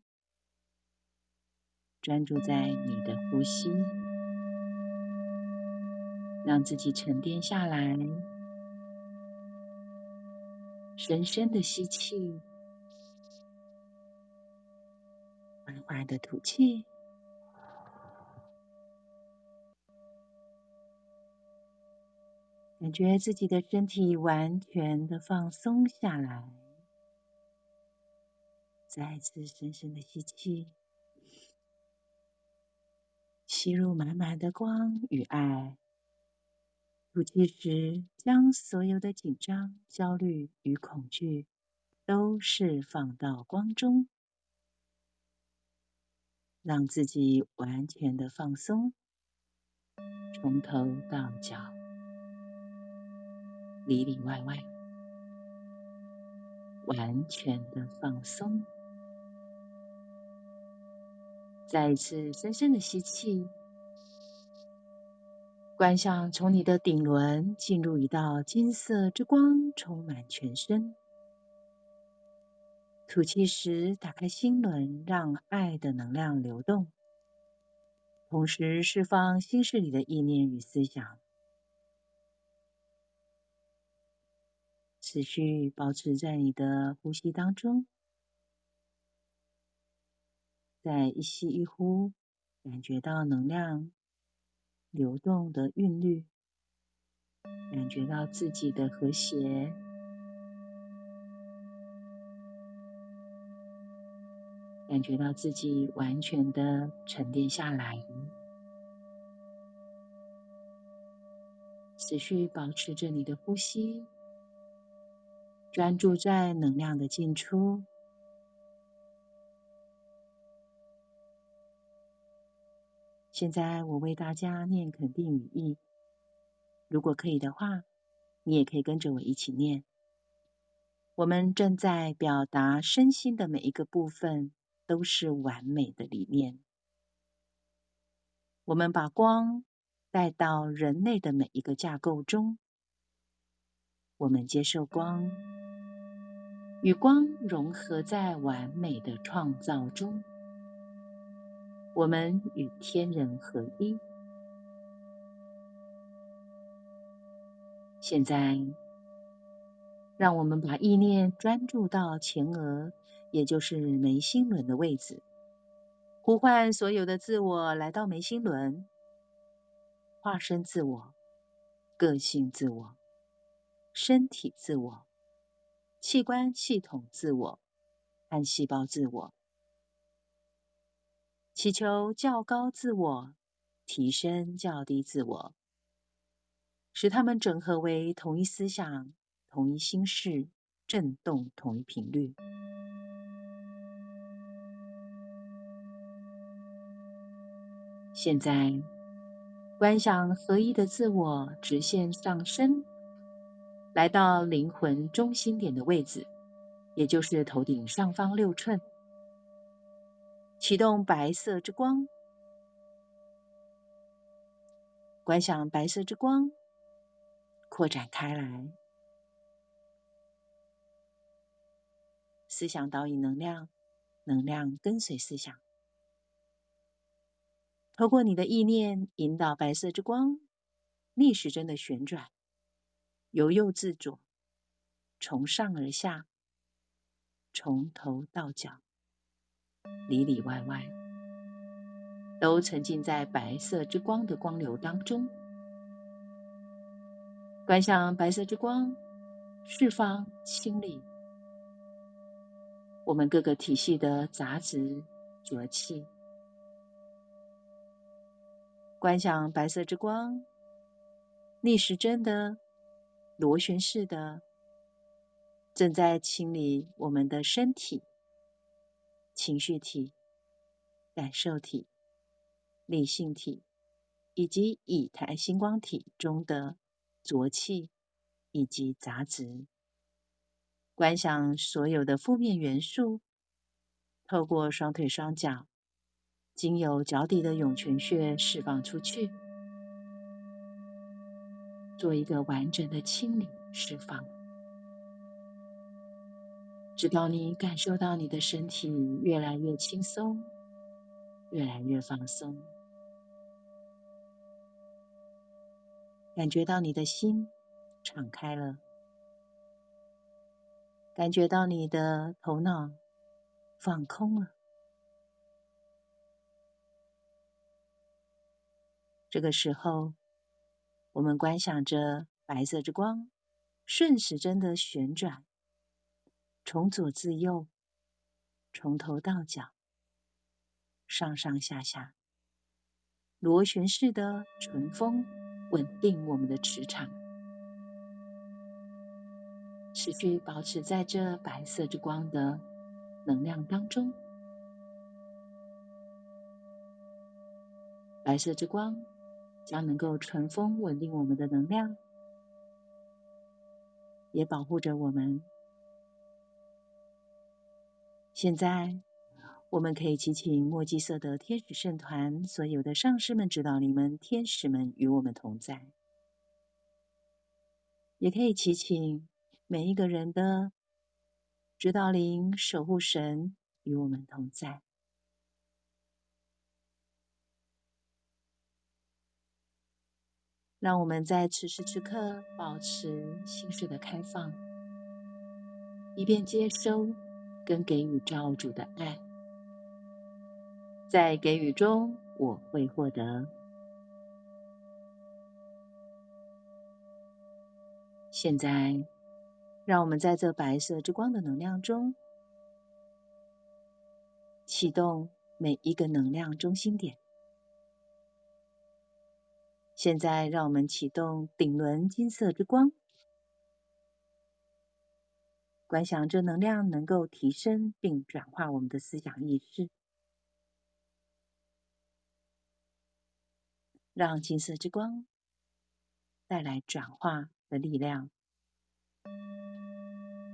专注在你的呼吸，让自己沉淀下来，深深的吸气，缓缓的吐气。感觉自己的身体完全的放松下来，再次深深的吸气，吸入满满的光与爱，吐气时将所有的紧张、焦虑与恐惧都释放到光中，让自己完全的放松，从头到脚。里里外外，完全的放松。再一次深深的吸气，观想从你的顶轮进入一道金色之光，充满全身。吐气时，打开心轮，让爱的能量流动，同时释放心事里的意念与思想。持续保持在你的呼吸当中，在一吸一呼，感觉到能量流动的韵律，感觉到自己的和谐，感觉到自己完全的沉淀下来，持续保持着你的呼吸。专注在能量的进出。现在我为大家念肯定语意，如果可以的话，你也可以跟着我一起念。我们正在表达身心的每一个部分都是完美的理念。我们把光带到人类的每一个架构中。我们接受光。与光融合在完美的创造中，我们与天人合一。现在，让我们把意念专注到前额，也就是眉心轮的位置，呼唤所有的自我来到眉心轮，化身自我、个性自我、身体自我。器官系统自我和细胞自我，祈求较高自我提升较低自我，使它们整合为同一思想、同一心事、振动同一频率。现在，观想合一的自我直线上升。来到灵魂中心点的位置，也就是头顶上方六寸，启动白色之光，观想白色之光扩展开来，思想导引能量，能量跟随思想，透过你的意念引导白色之光逆时针的旋转。由右至左，从上而下，从头到脚，里里外外，都沉浸在白色之光的光流当中。观想白色之光释放清理我们各个体系的杂质浊气。观想白色之光逆时针的。螺旋式的正在清理我们的身体、情绪体、感受体、理性体以及以太星光体中的浊气以及杂质。观想所有的负面元素，透过双腿双脚，经由脚底的涌泉穴释放出去，做一个完整的清理释放。直到你感受到你的身体越来越轻松，越来越放松，感觉到你的心敞开了。感觉到你的头脑放空了。这个时候，我们观想着白色之光顺时针的旋转，从左至右，从头到脚，上上下下，螺旋式的顺风，稳定我们的磁场。持续保持在这白色之光的能量当中，白色之光将能够顺风稳定我们的能量，也保护着我们。现在，我们可以祈请墨迹色德天使圣团所有的上师们、指导灵们、天使们与我们同在，也可以祈请。每一个人的指导灵、守护神与我们同在，让我们在此时此刻保持心事的开放，以便接收跟给予造物主的爱，在给予中我会获得。现在。让我们在这白色之光的能量中，启动每一个能量中心点。现在，让我们启动顶轮金色之光，观想这能量能够提升并转化我们的思想意识，让金色之光带来转化的力量。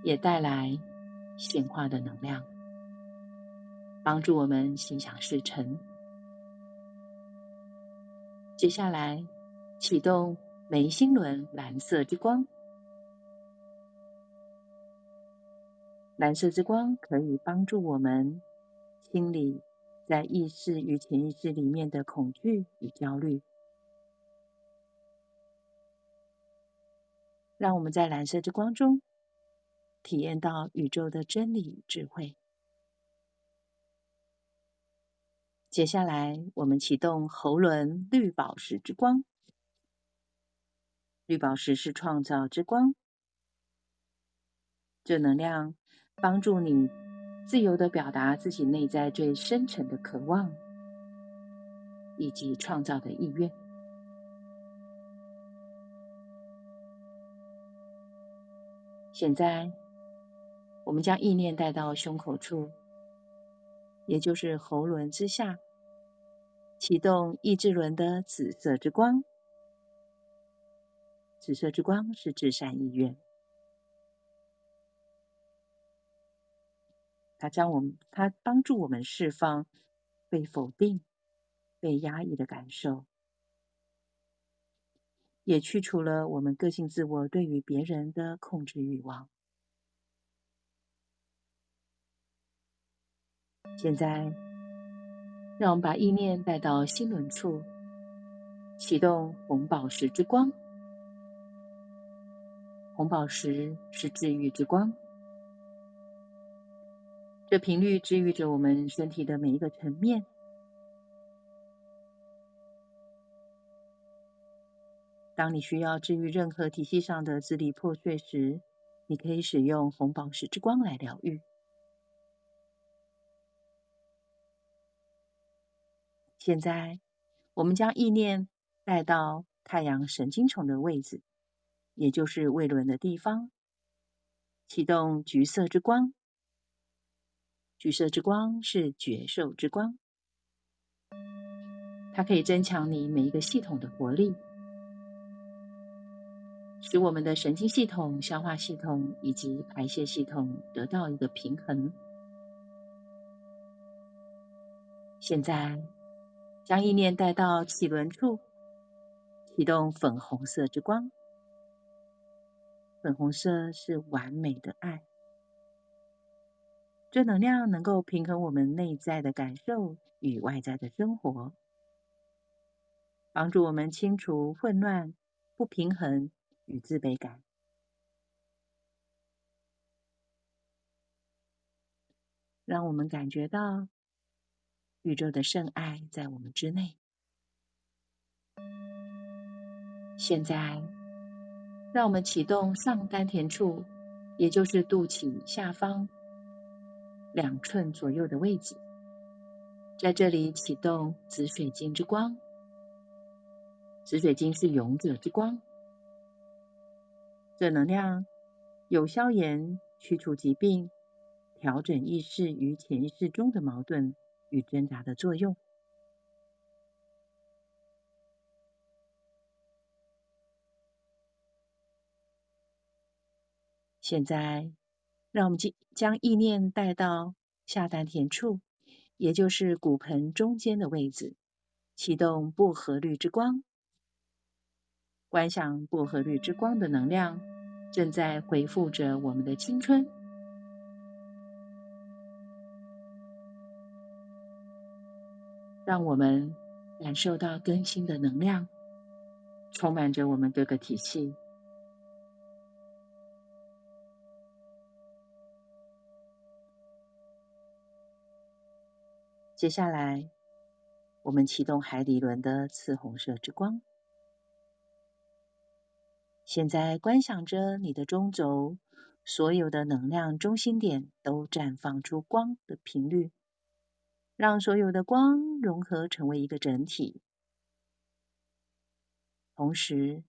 也带来显化的能量，帮助我们心想事成。接下来，启动眉心轮蓝色之光。蓝色之光可以帮助我们清理在意识与潜意识里面的恐惧与焦虑，让我们在蓝色之光中。体验到宇宙的真理与智慧。接下来，我们启动喉轮绿宝石之光。绿宝石是创造之光，这能量帮助你自由的表达自己内在最深沉的渴望以及创造的意愿。现在。我们将意念带到胸口处，也就是喉轮之下，启动意志轮的紫色之光。紫色之光是至善意愿，它将我们，它帮助我们释放被否定、被压抑的感受，也去除了我们个性自我对于别人的控制欲望。现在，让我们把意念带到心轮处，启动红宝石之光。红宝石是治愈之光，这频率治愈着我们身体的每一个层面。当你需要治愈任何体系上的支离破碎时，你可以使用红宝石之光来疗愈。现在，我们将意念带到太阳神经丛的位置，也就是胃轮的地方，启动橘色之光。橘色之光是觉受之光，它可以增强你每一个系统的活力。使我们的神经系统、消化系统以及排泄系统得到一个平衡。现在，将意念带到脐轮处，启动粉红色之光。粉红色是完美的爱，这能量能够平衡我们内在的感受与外在的生活，帮助我们清除混乱、不平衡。与自卑感，让我们感觉到宇宙的圣爱在我们之内。现在，让我们启动上丹田处，也就是肚脐下方两寸左右的位置，在这里启动紫水晶之光。紫水晶是勇者之光。这能量有消炎、驱除疾病、调整意识与潜意识中的矛盾与挣扎的作用。现在，让我们将意念带到下丹田处，也就是骨盆中间的位置，启动薄荷绿之光。观想薄荷绿之光的能量正在恢复着我们的青春，让我们感受到更新的能量，充满着我们各个体系。接下来，我们启动海底轮的次红色之光。现在观想着你的中轴，所有的能量中心点都绽放出光的频率，让所有的光融合成为一个整体。同时，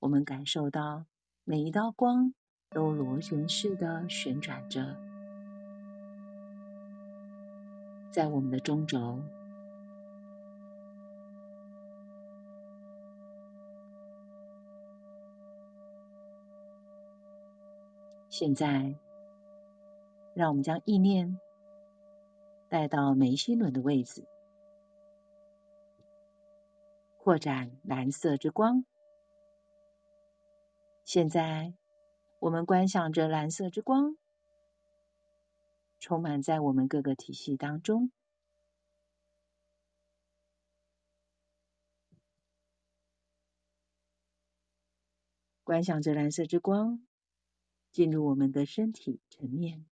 我们感受到每一道光都螺旋式的旋转着，在我们的中轴。现在，让我们将意念带到眉心轮的位置，扩展蓝色之光。现在，我们观想着蓝色之光充满在我们各个体系当中，观想着蓝色之光。进入我们的身体层面，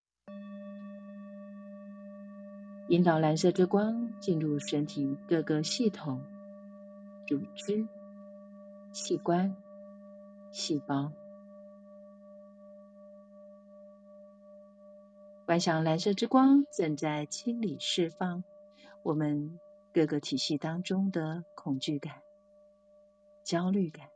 引导蓝色之光进入身体各个系统、组织、器官、细胞。观想蓝色之光正在清理、释放我们各个体系当中的恐惧感、焦虑感。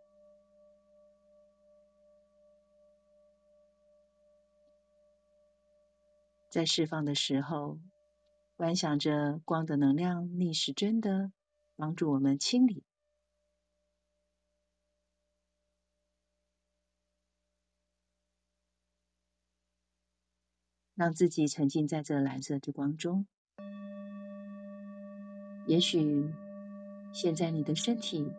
在释放的时候，观想着光的能量逆时针的帮助我们清理，让自己沉浸在这蓝色之光中。也许现在你的身体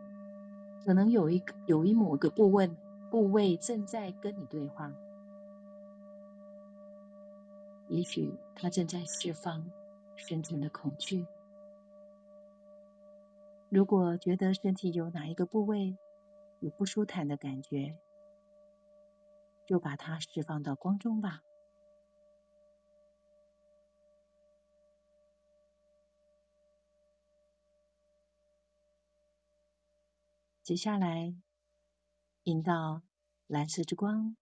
可能有一个有一某个部位部位正在跟你对话。也许他正在释放深层的恐惧。如果觉得身体有哪一个部位有不舒坦的感觉，就把它释放到光中吧。接下来，引导蓝色之光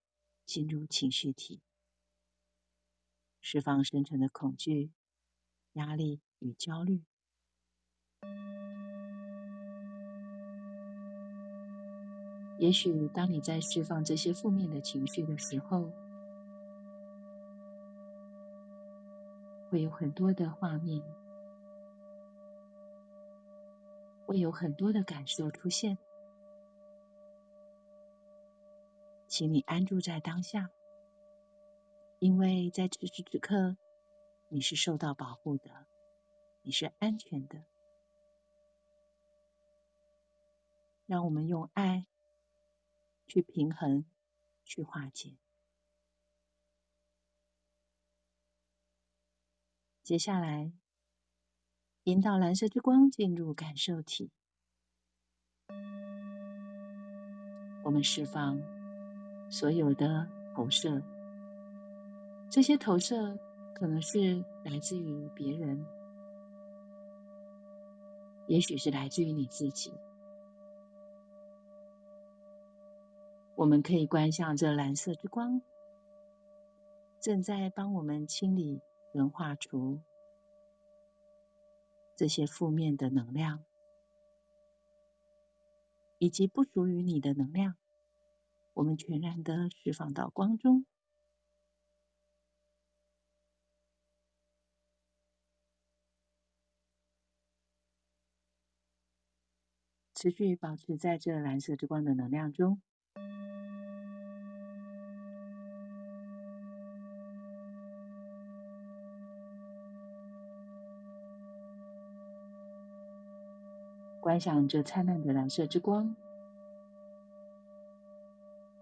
进入情绪体。释放深层的恐惧、压力与焦虑。也许当你在释放这些负面的情绪的时候，会有很多的画面，会有很多的感受出现。请你安住在当下，因为在此时此刻，你是受到保护的，你是安全的。让我们用爱去平衡，去化解。接下来，引导蓝色之光进入感受体，我们释放所有的投射。这些投射可能是来自于别人，也许是来自于你自己。我们可以观想这蓝色之光正在帮我们清理。能化除这些负面的能量，以及不属于你的能量，我们全然的释放到光中，持续保持在这蓝色之光的能量中。观想着灿烂的蓝色之光，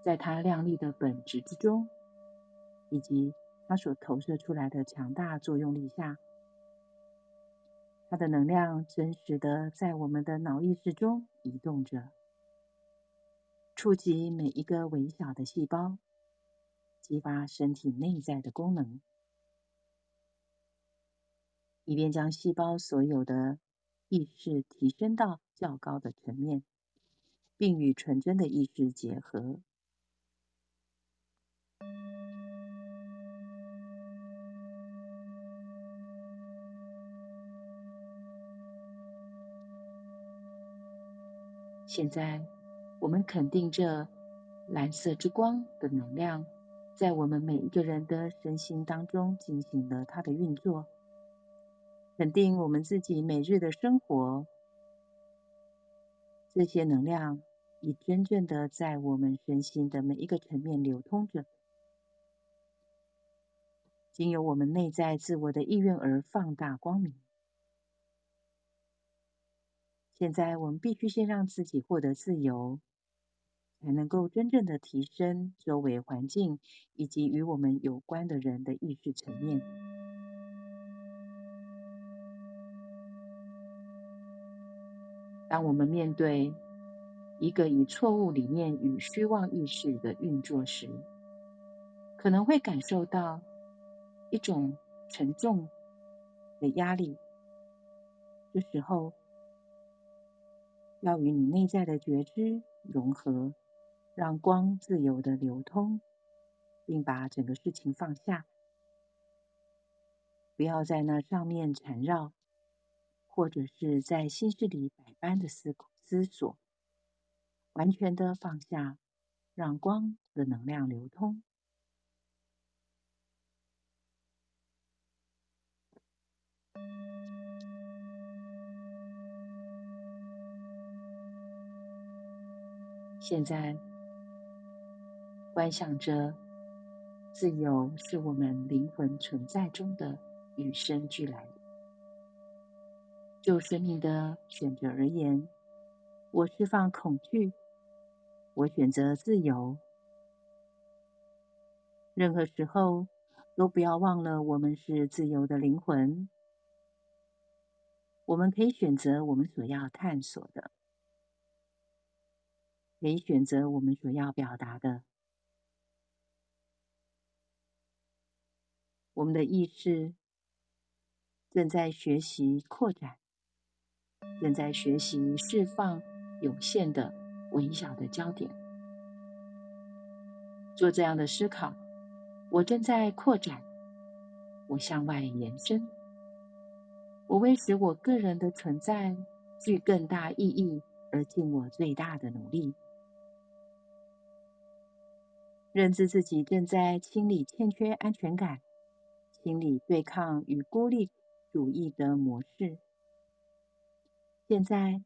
在它亮丽的本质之中，以及它所投射出来的强大作用力下，它的能量真实的在我们的脑意识中移动着，触及每一个微小的细胞，激发身体内在的功能，以便将细胞所有的。意识提升到较高的层面，并与纯真的意识结合。现在，我们肯定这蓝色之光的能量，在我们每一个人的身心当中进行了它的运作。肯定我们自己每日的生活，这些能量已真正的在我们身心的每一个层面流通着，经由我们内在自我的意愿而放大光明。现在我们必须先让自己获得自由，才能够真正的提升周围环境以及与我们有关的人的意识层面。当我们面对一个以错误理念与虚妄意识的运作时，可能会感受到一种沉重的压力。这时候，要与你内在的觉知融合，让光自由的流通，并把整个事情放下，不要在那上面缠绕。或者是在心事里百般的思思索，完全的放下，让光的能量流通。现在，观想着自由是我们灵魂存在中的与生俱来的。就生命的选择而言，我释放恐惧，我选择自由。任何时候都不要忘了，我们是自由的灵魂。我们可以选择我们所要探索的，可以选择我们所要表达的。我们的意识正在学习扩展。正在学习释放有限的微小的焦点，做这样的思考。我正在扩展，我向外延伸，我为使我个人的存在具更大意义而尽我最大的努力。认知自己正在清理欠缺安全感、清理对抗与孤立主义的模式。现在，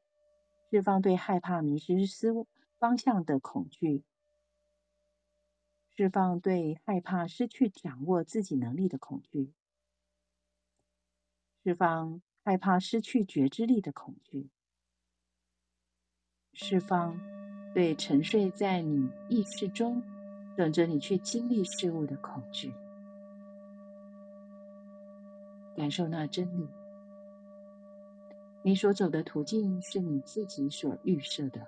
释放对害怕迷失思方向的恐惧，释放对害怕失去掌握自己能力的恐惧，释放害怕失去觉知力的恐惧，释放对沉睡在你意识中，等着你去经历事物的恐惧，感受那真理。你所走的途径是你自己所预设的。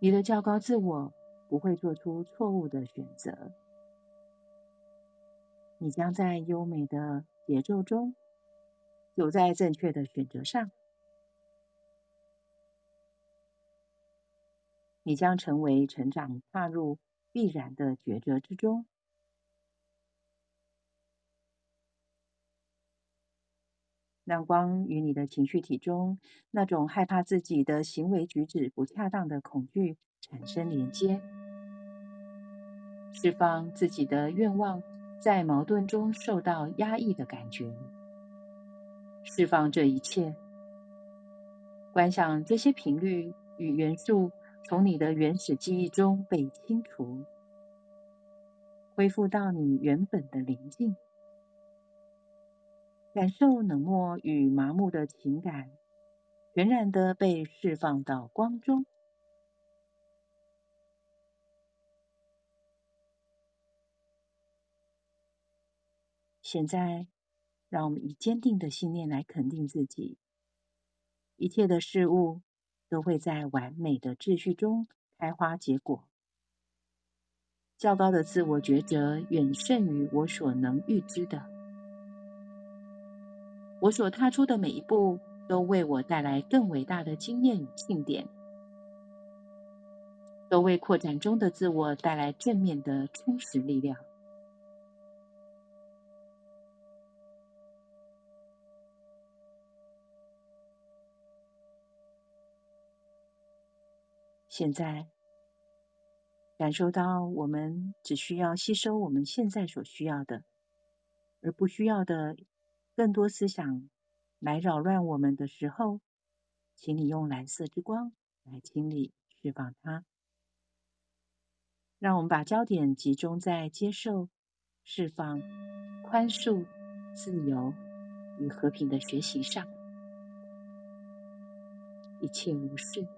你的较高自我不会做出错误的选择。你将在优美的节奏中，走在正确的选择上。你将成为成长踏入必然的抉择之中。让光与你的情绪体中那种害怕自己的行为举止不恰当的恐惧产生连接，释放自己的愿望在矛盾中受到压抑的感觉，释放这一切，观想这些频率与元素从你的原始记忆中被清除，恢复到你原本的宁静。感受冷漠与麻木的情感，全然的被释放到光中。现在，让我们以坚定的信念来肯定自己：一切的事物都会在完美的秩序中开花结果。较高的自我抉择远胜于我所能预知的。我所踏出的每一步，都为我带来更伟大的经验与庆典，都为扩展中的自我带来正面的充实力量。现在，感受到我们只需要吸收我们现在所需要的，而不需要的。更多思想来扰乱我们的时候，请你用蓝色之光来清理、释放它。让我们把焦点集中在接受、释放、宽恕、自由与和平的学习上。一切无事。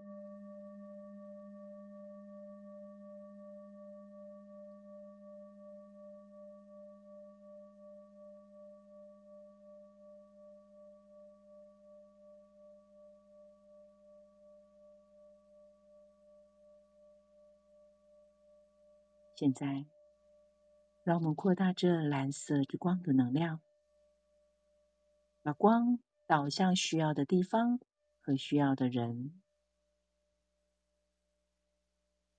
现在，让我们扩大这蓝色之光的能量，把光导向需要的地方和需要的人。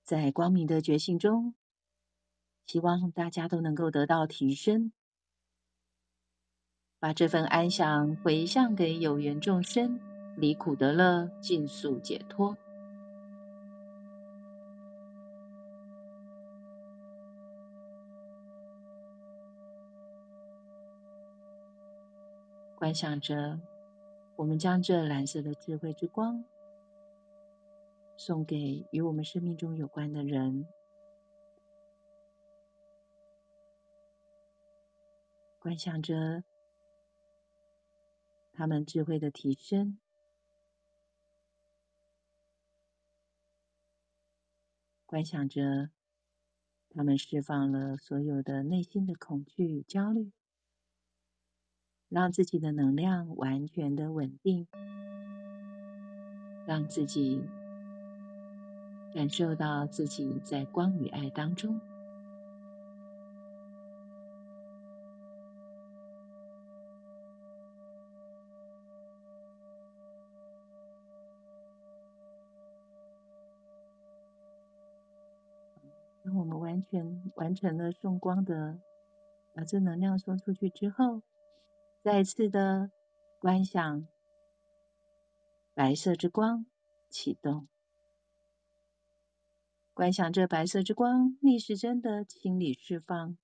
在光明的觉醒中，希望大家都能够得到提升，把这份安详回向给有缘众生，离苦得乐，尽速解脱。观想着，我们将这蓝色的智慧之光送给与我们生命中有关的人。观想着他们智慧的提升，观想着他们释放了所有的内心的恐惧与焦虑。让自己的能量完全的稳定，让自己感受到自己在光与爱当中。当我们完全完成了送光的，把这能量送出去之后。再次的观想，白色之光启动，观想这白色之光逆时针的清理释放。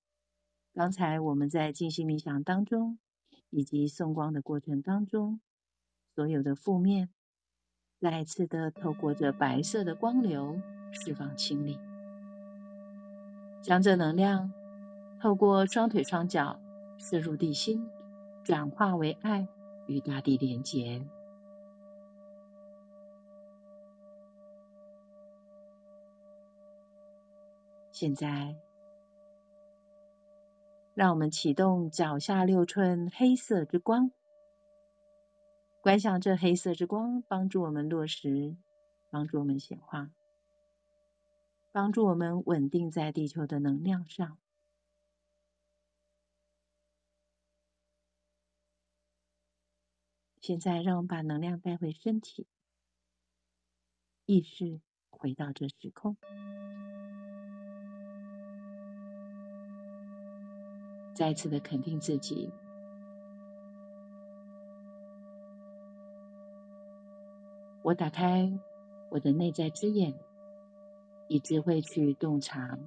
刚才我们在静心冥想当中，以及送光的过程当中，所有的负面，再次的透过这白色的光流释放清理，将这能量透过双腿双脚射入地心，转化为爱与大地连结。现在，让我们启动脚下六寸黑色之光，观想这黑色之光帮助我们落实，帮助我们显化，帮助我们稳定在地球的能量上。现在，让我们把能量带回身体，意识回到这时空。再次的肯定自己，我打开我的内在之眼，以智慧去洞察，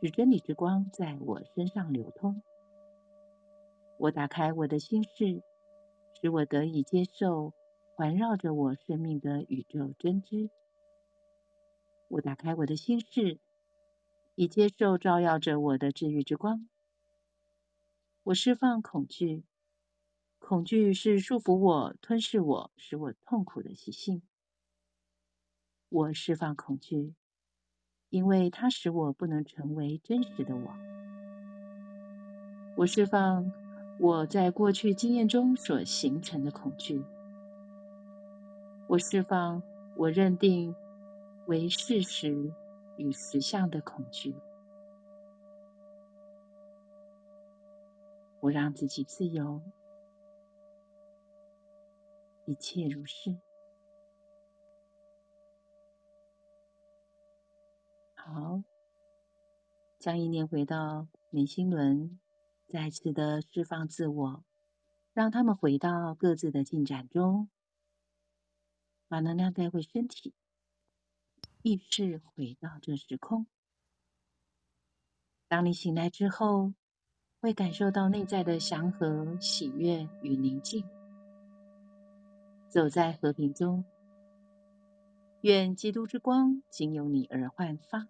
使真理之光在我身上流通。我打开我的心事，使我得以接受环绕着我生命的宇宙真知。我打开我的心事，以接受照耀着我的治愈之光。我释放恐惧，恐惧是束缚我、吞噬我、使我痛苦的习性。我释放恐惧，因为它使我不能成为真实的我。我释放我在过去经验中所形成的恐惧。我释放我认定为事实与实相的恐惧。我让自己自由，一切如是。好，将意念回到眉心轮，再次的释放自我，让他们回到各自的进展中，把能量带回身体，意识回到这时空。当你醒来之后，会感受到内在的祥和、喜悦与宁静，走在和平中。愿基督之光仅由你而焕发。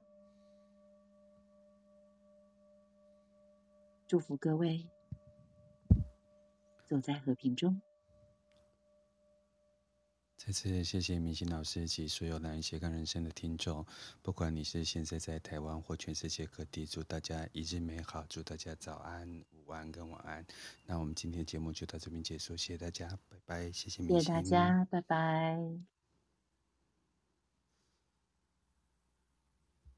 祝福各位，走在和平中。再次谢谢明星老师及所有蓝斜杠人生的听众，不管你是现在在台湾或全世界各地，祝大家一日美好，祝大家早安、午安跟晚安。那我们今天节目就到这边结束，谢谢大家，拜拜，谢谢明心。谢谢大家，拜拜。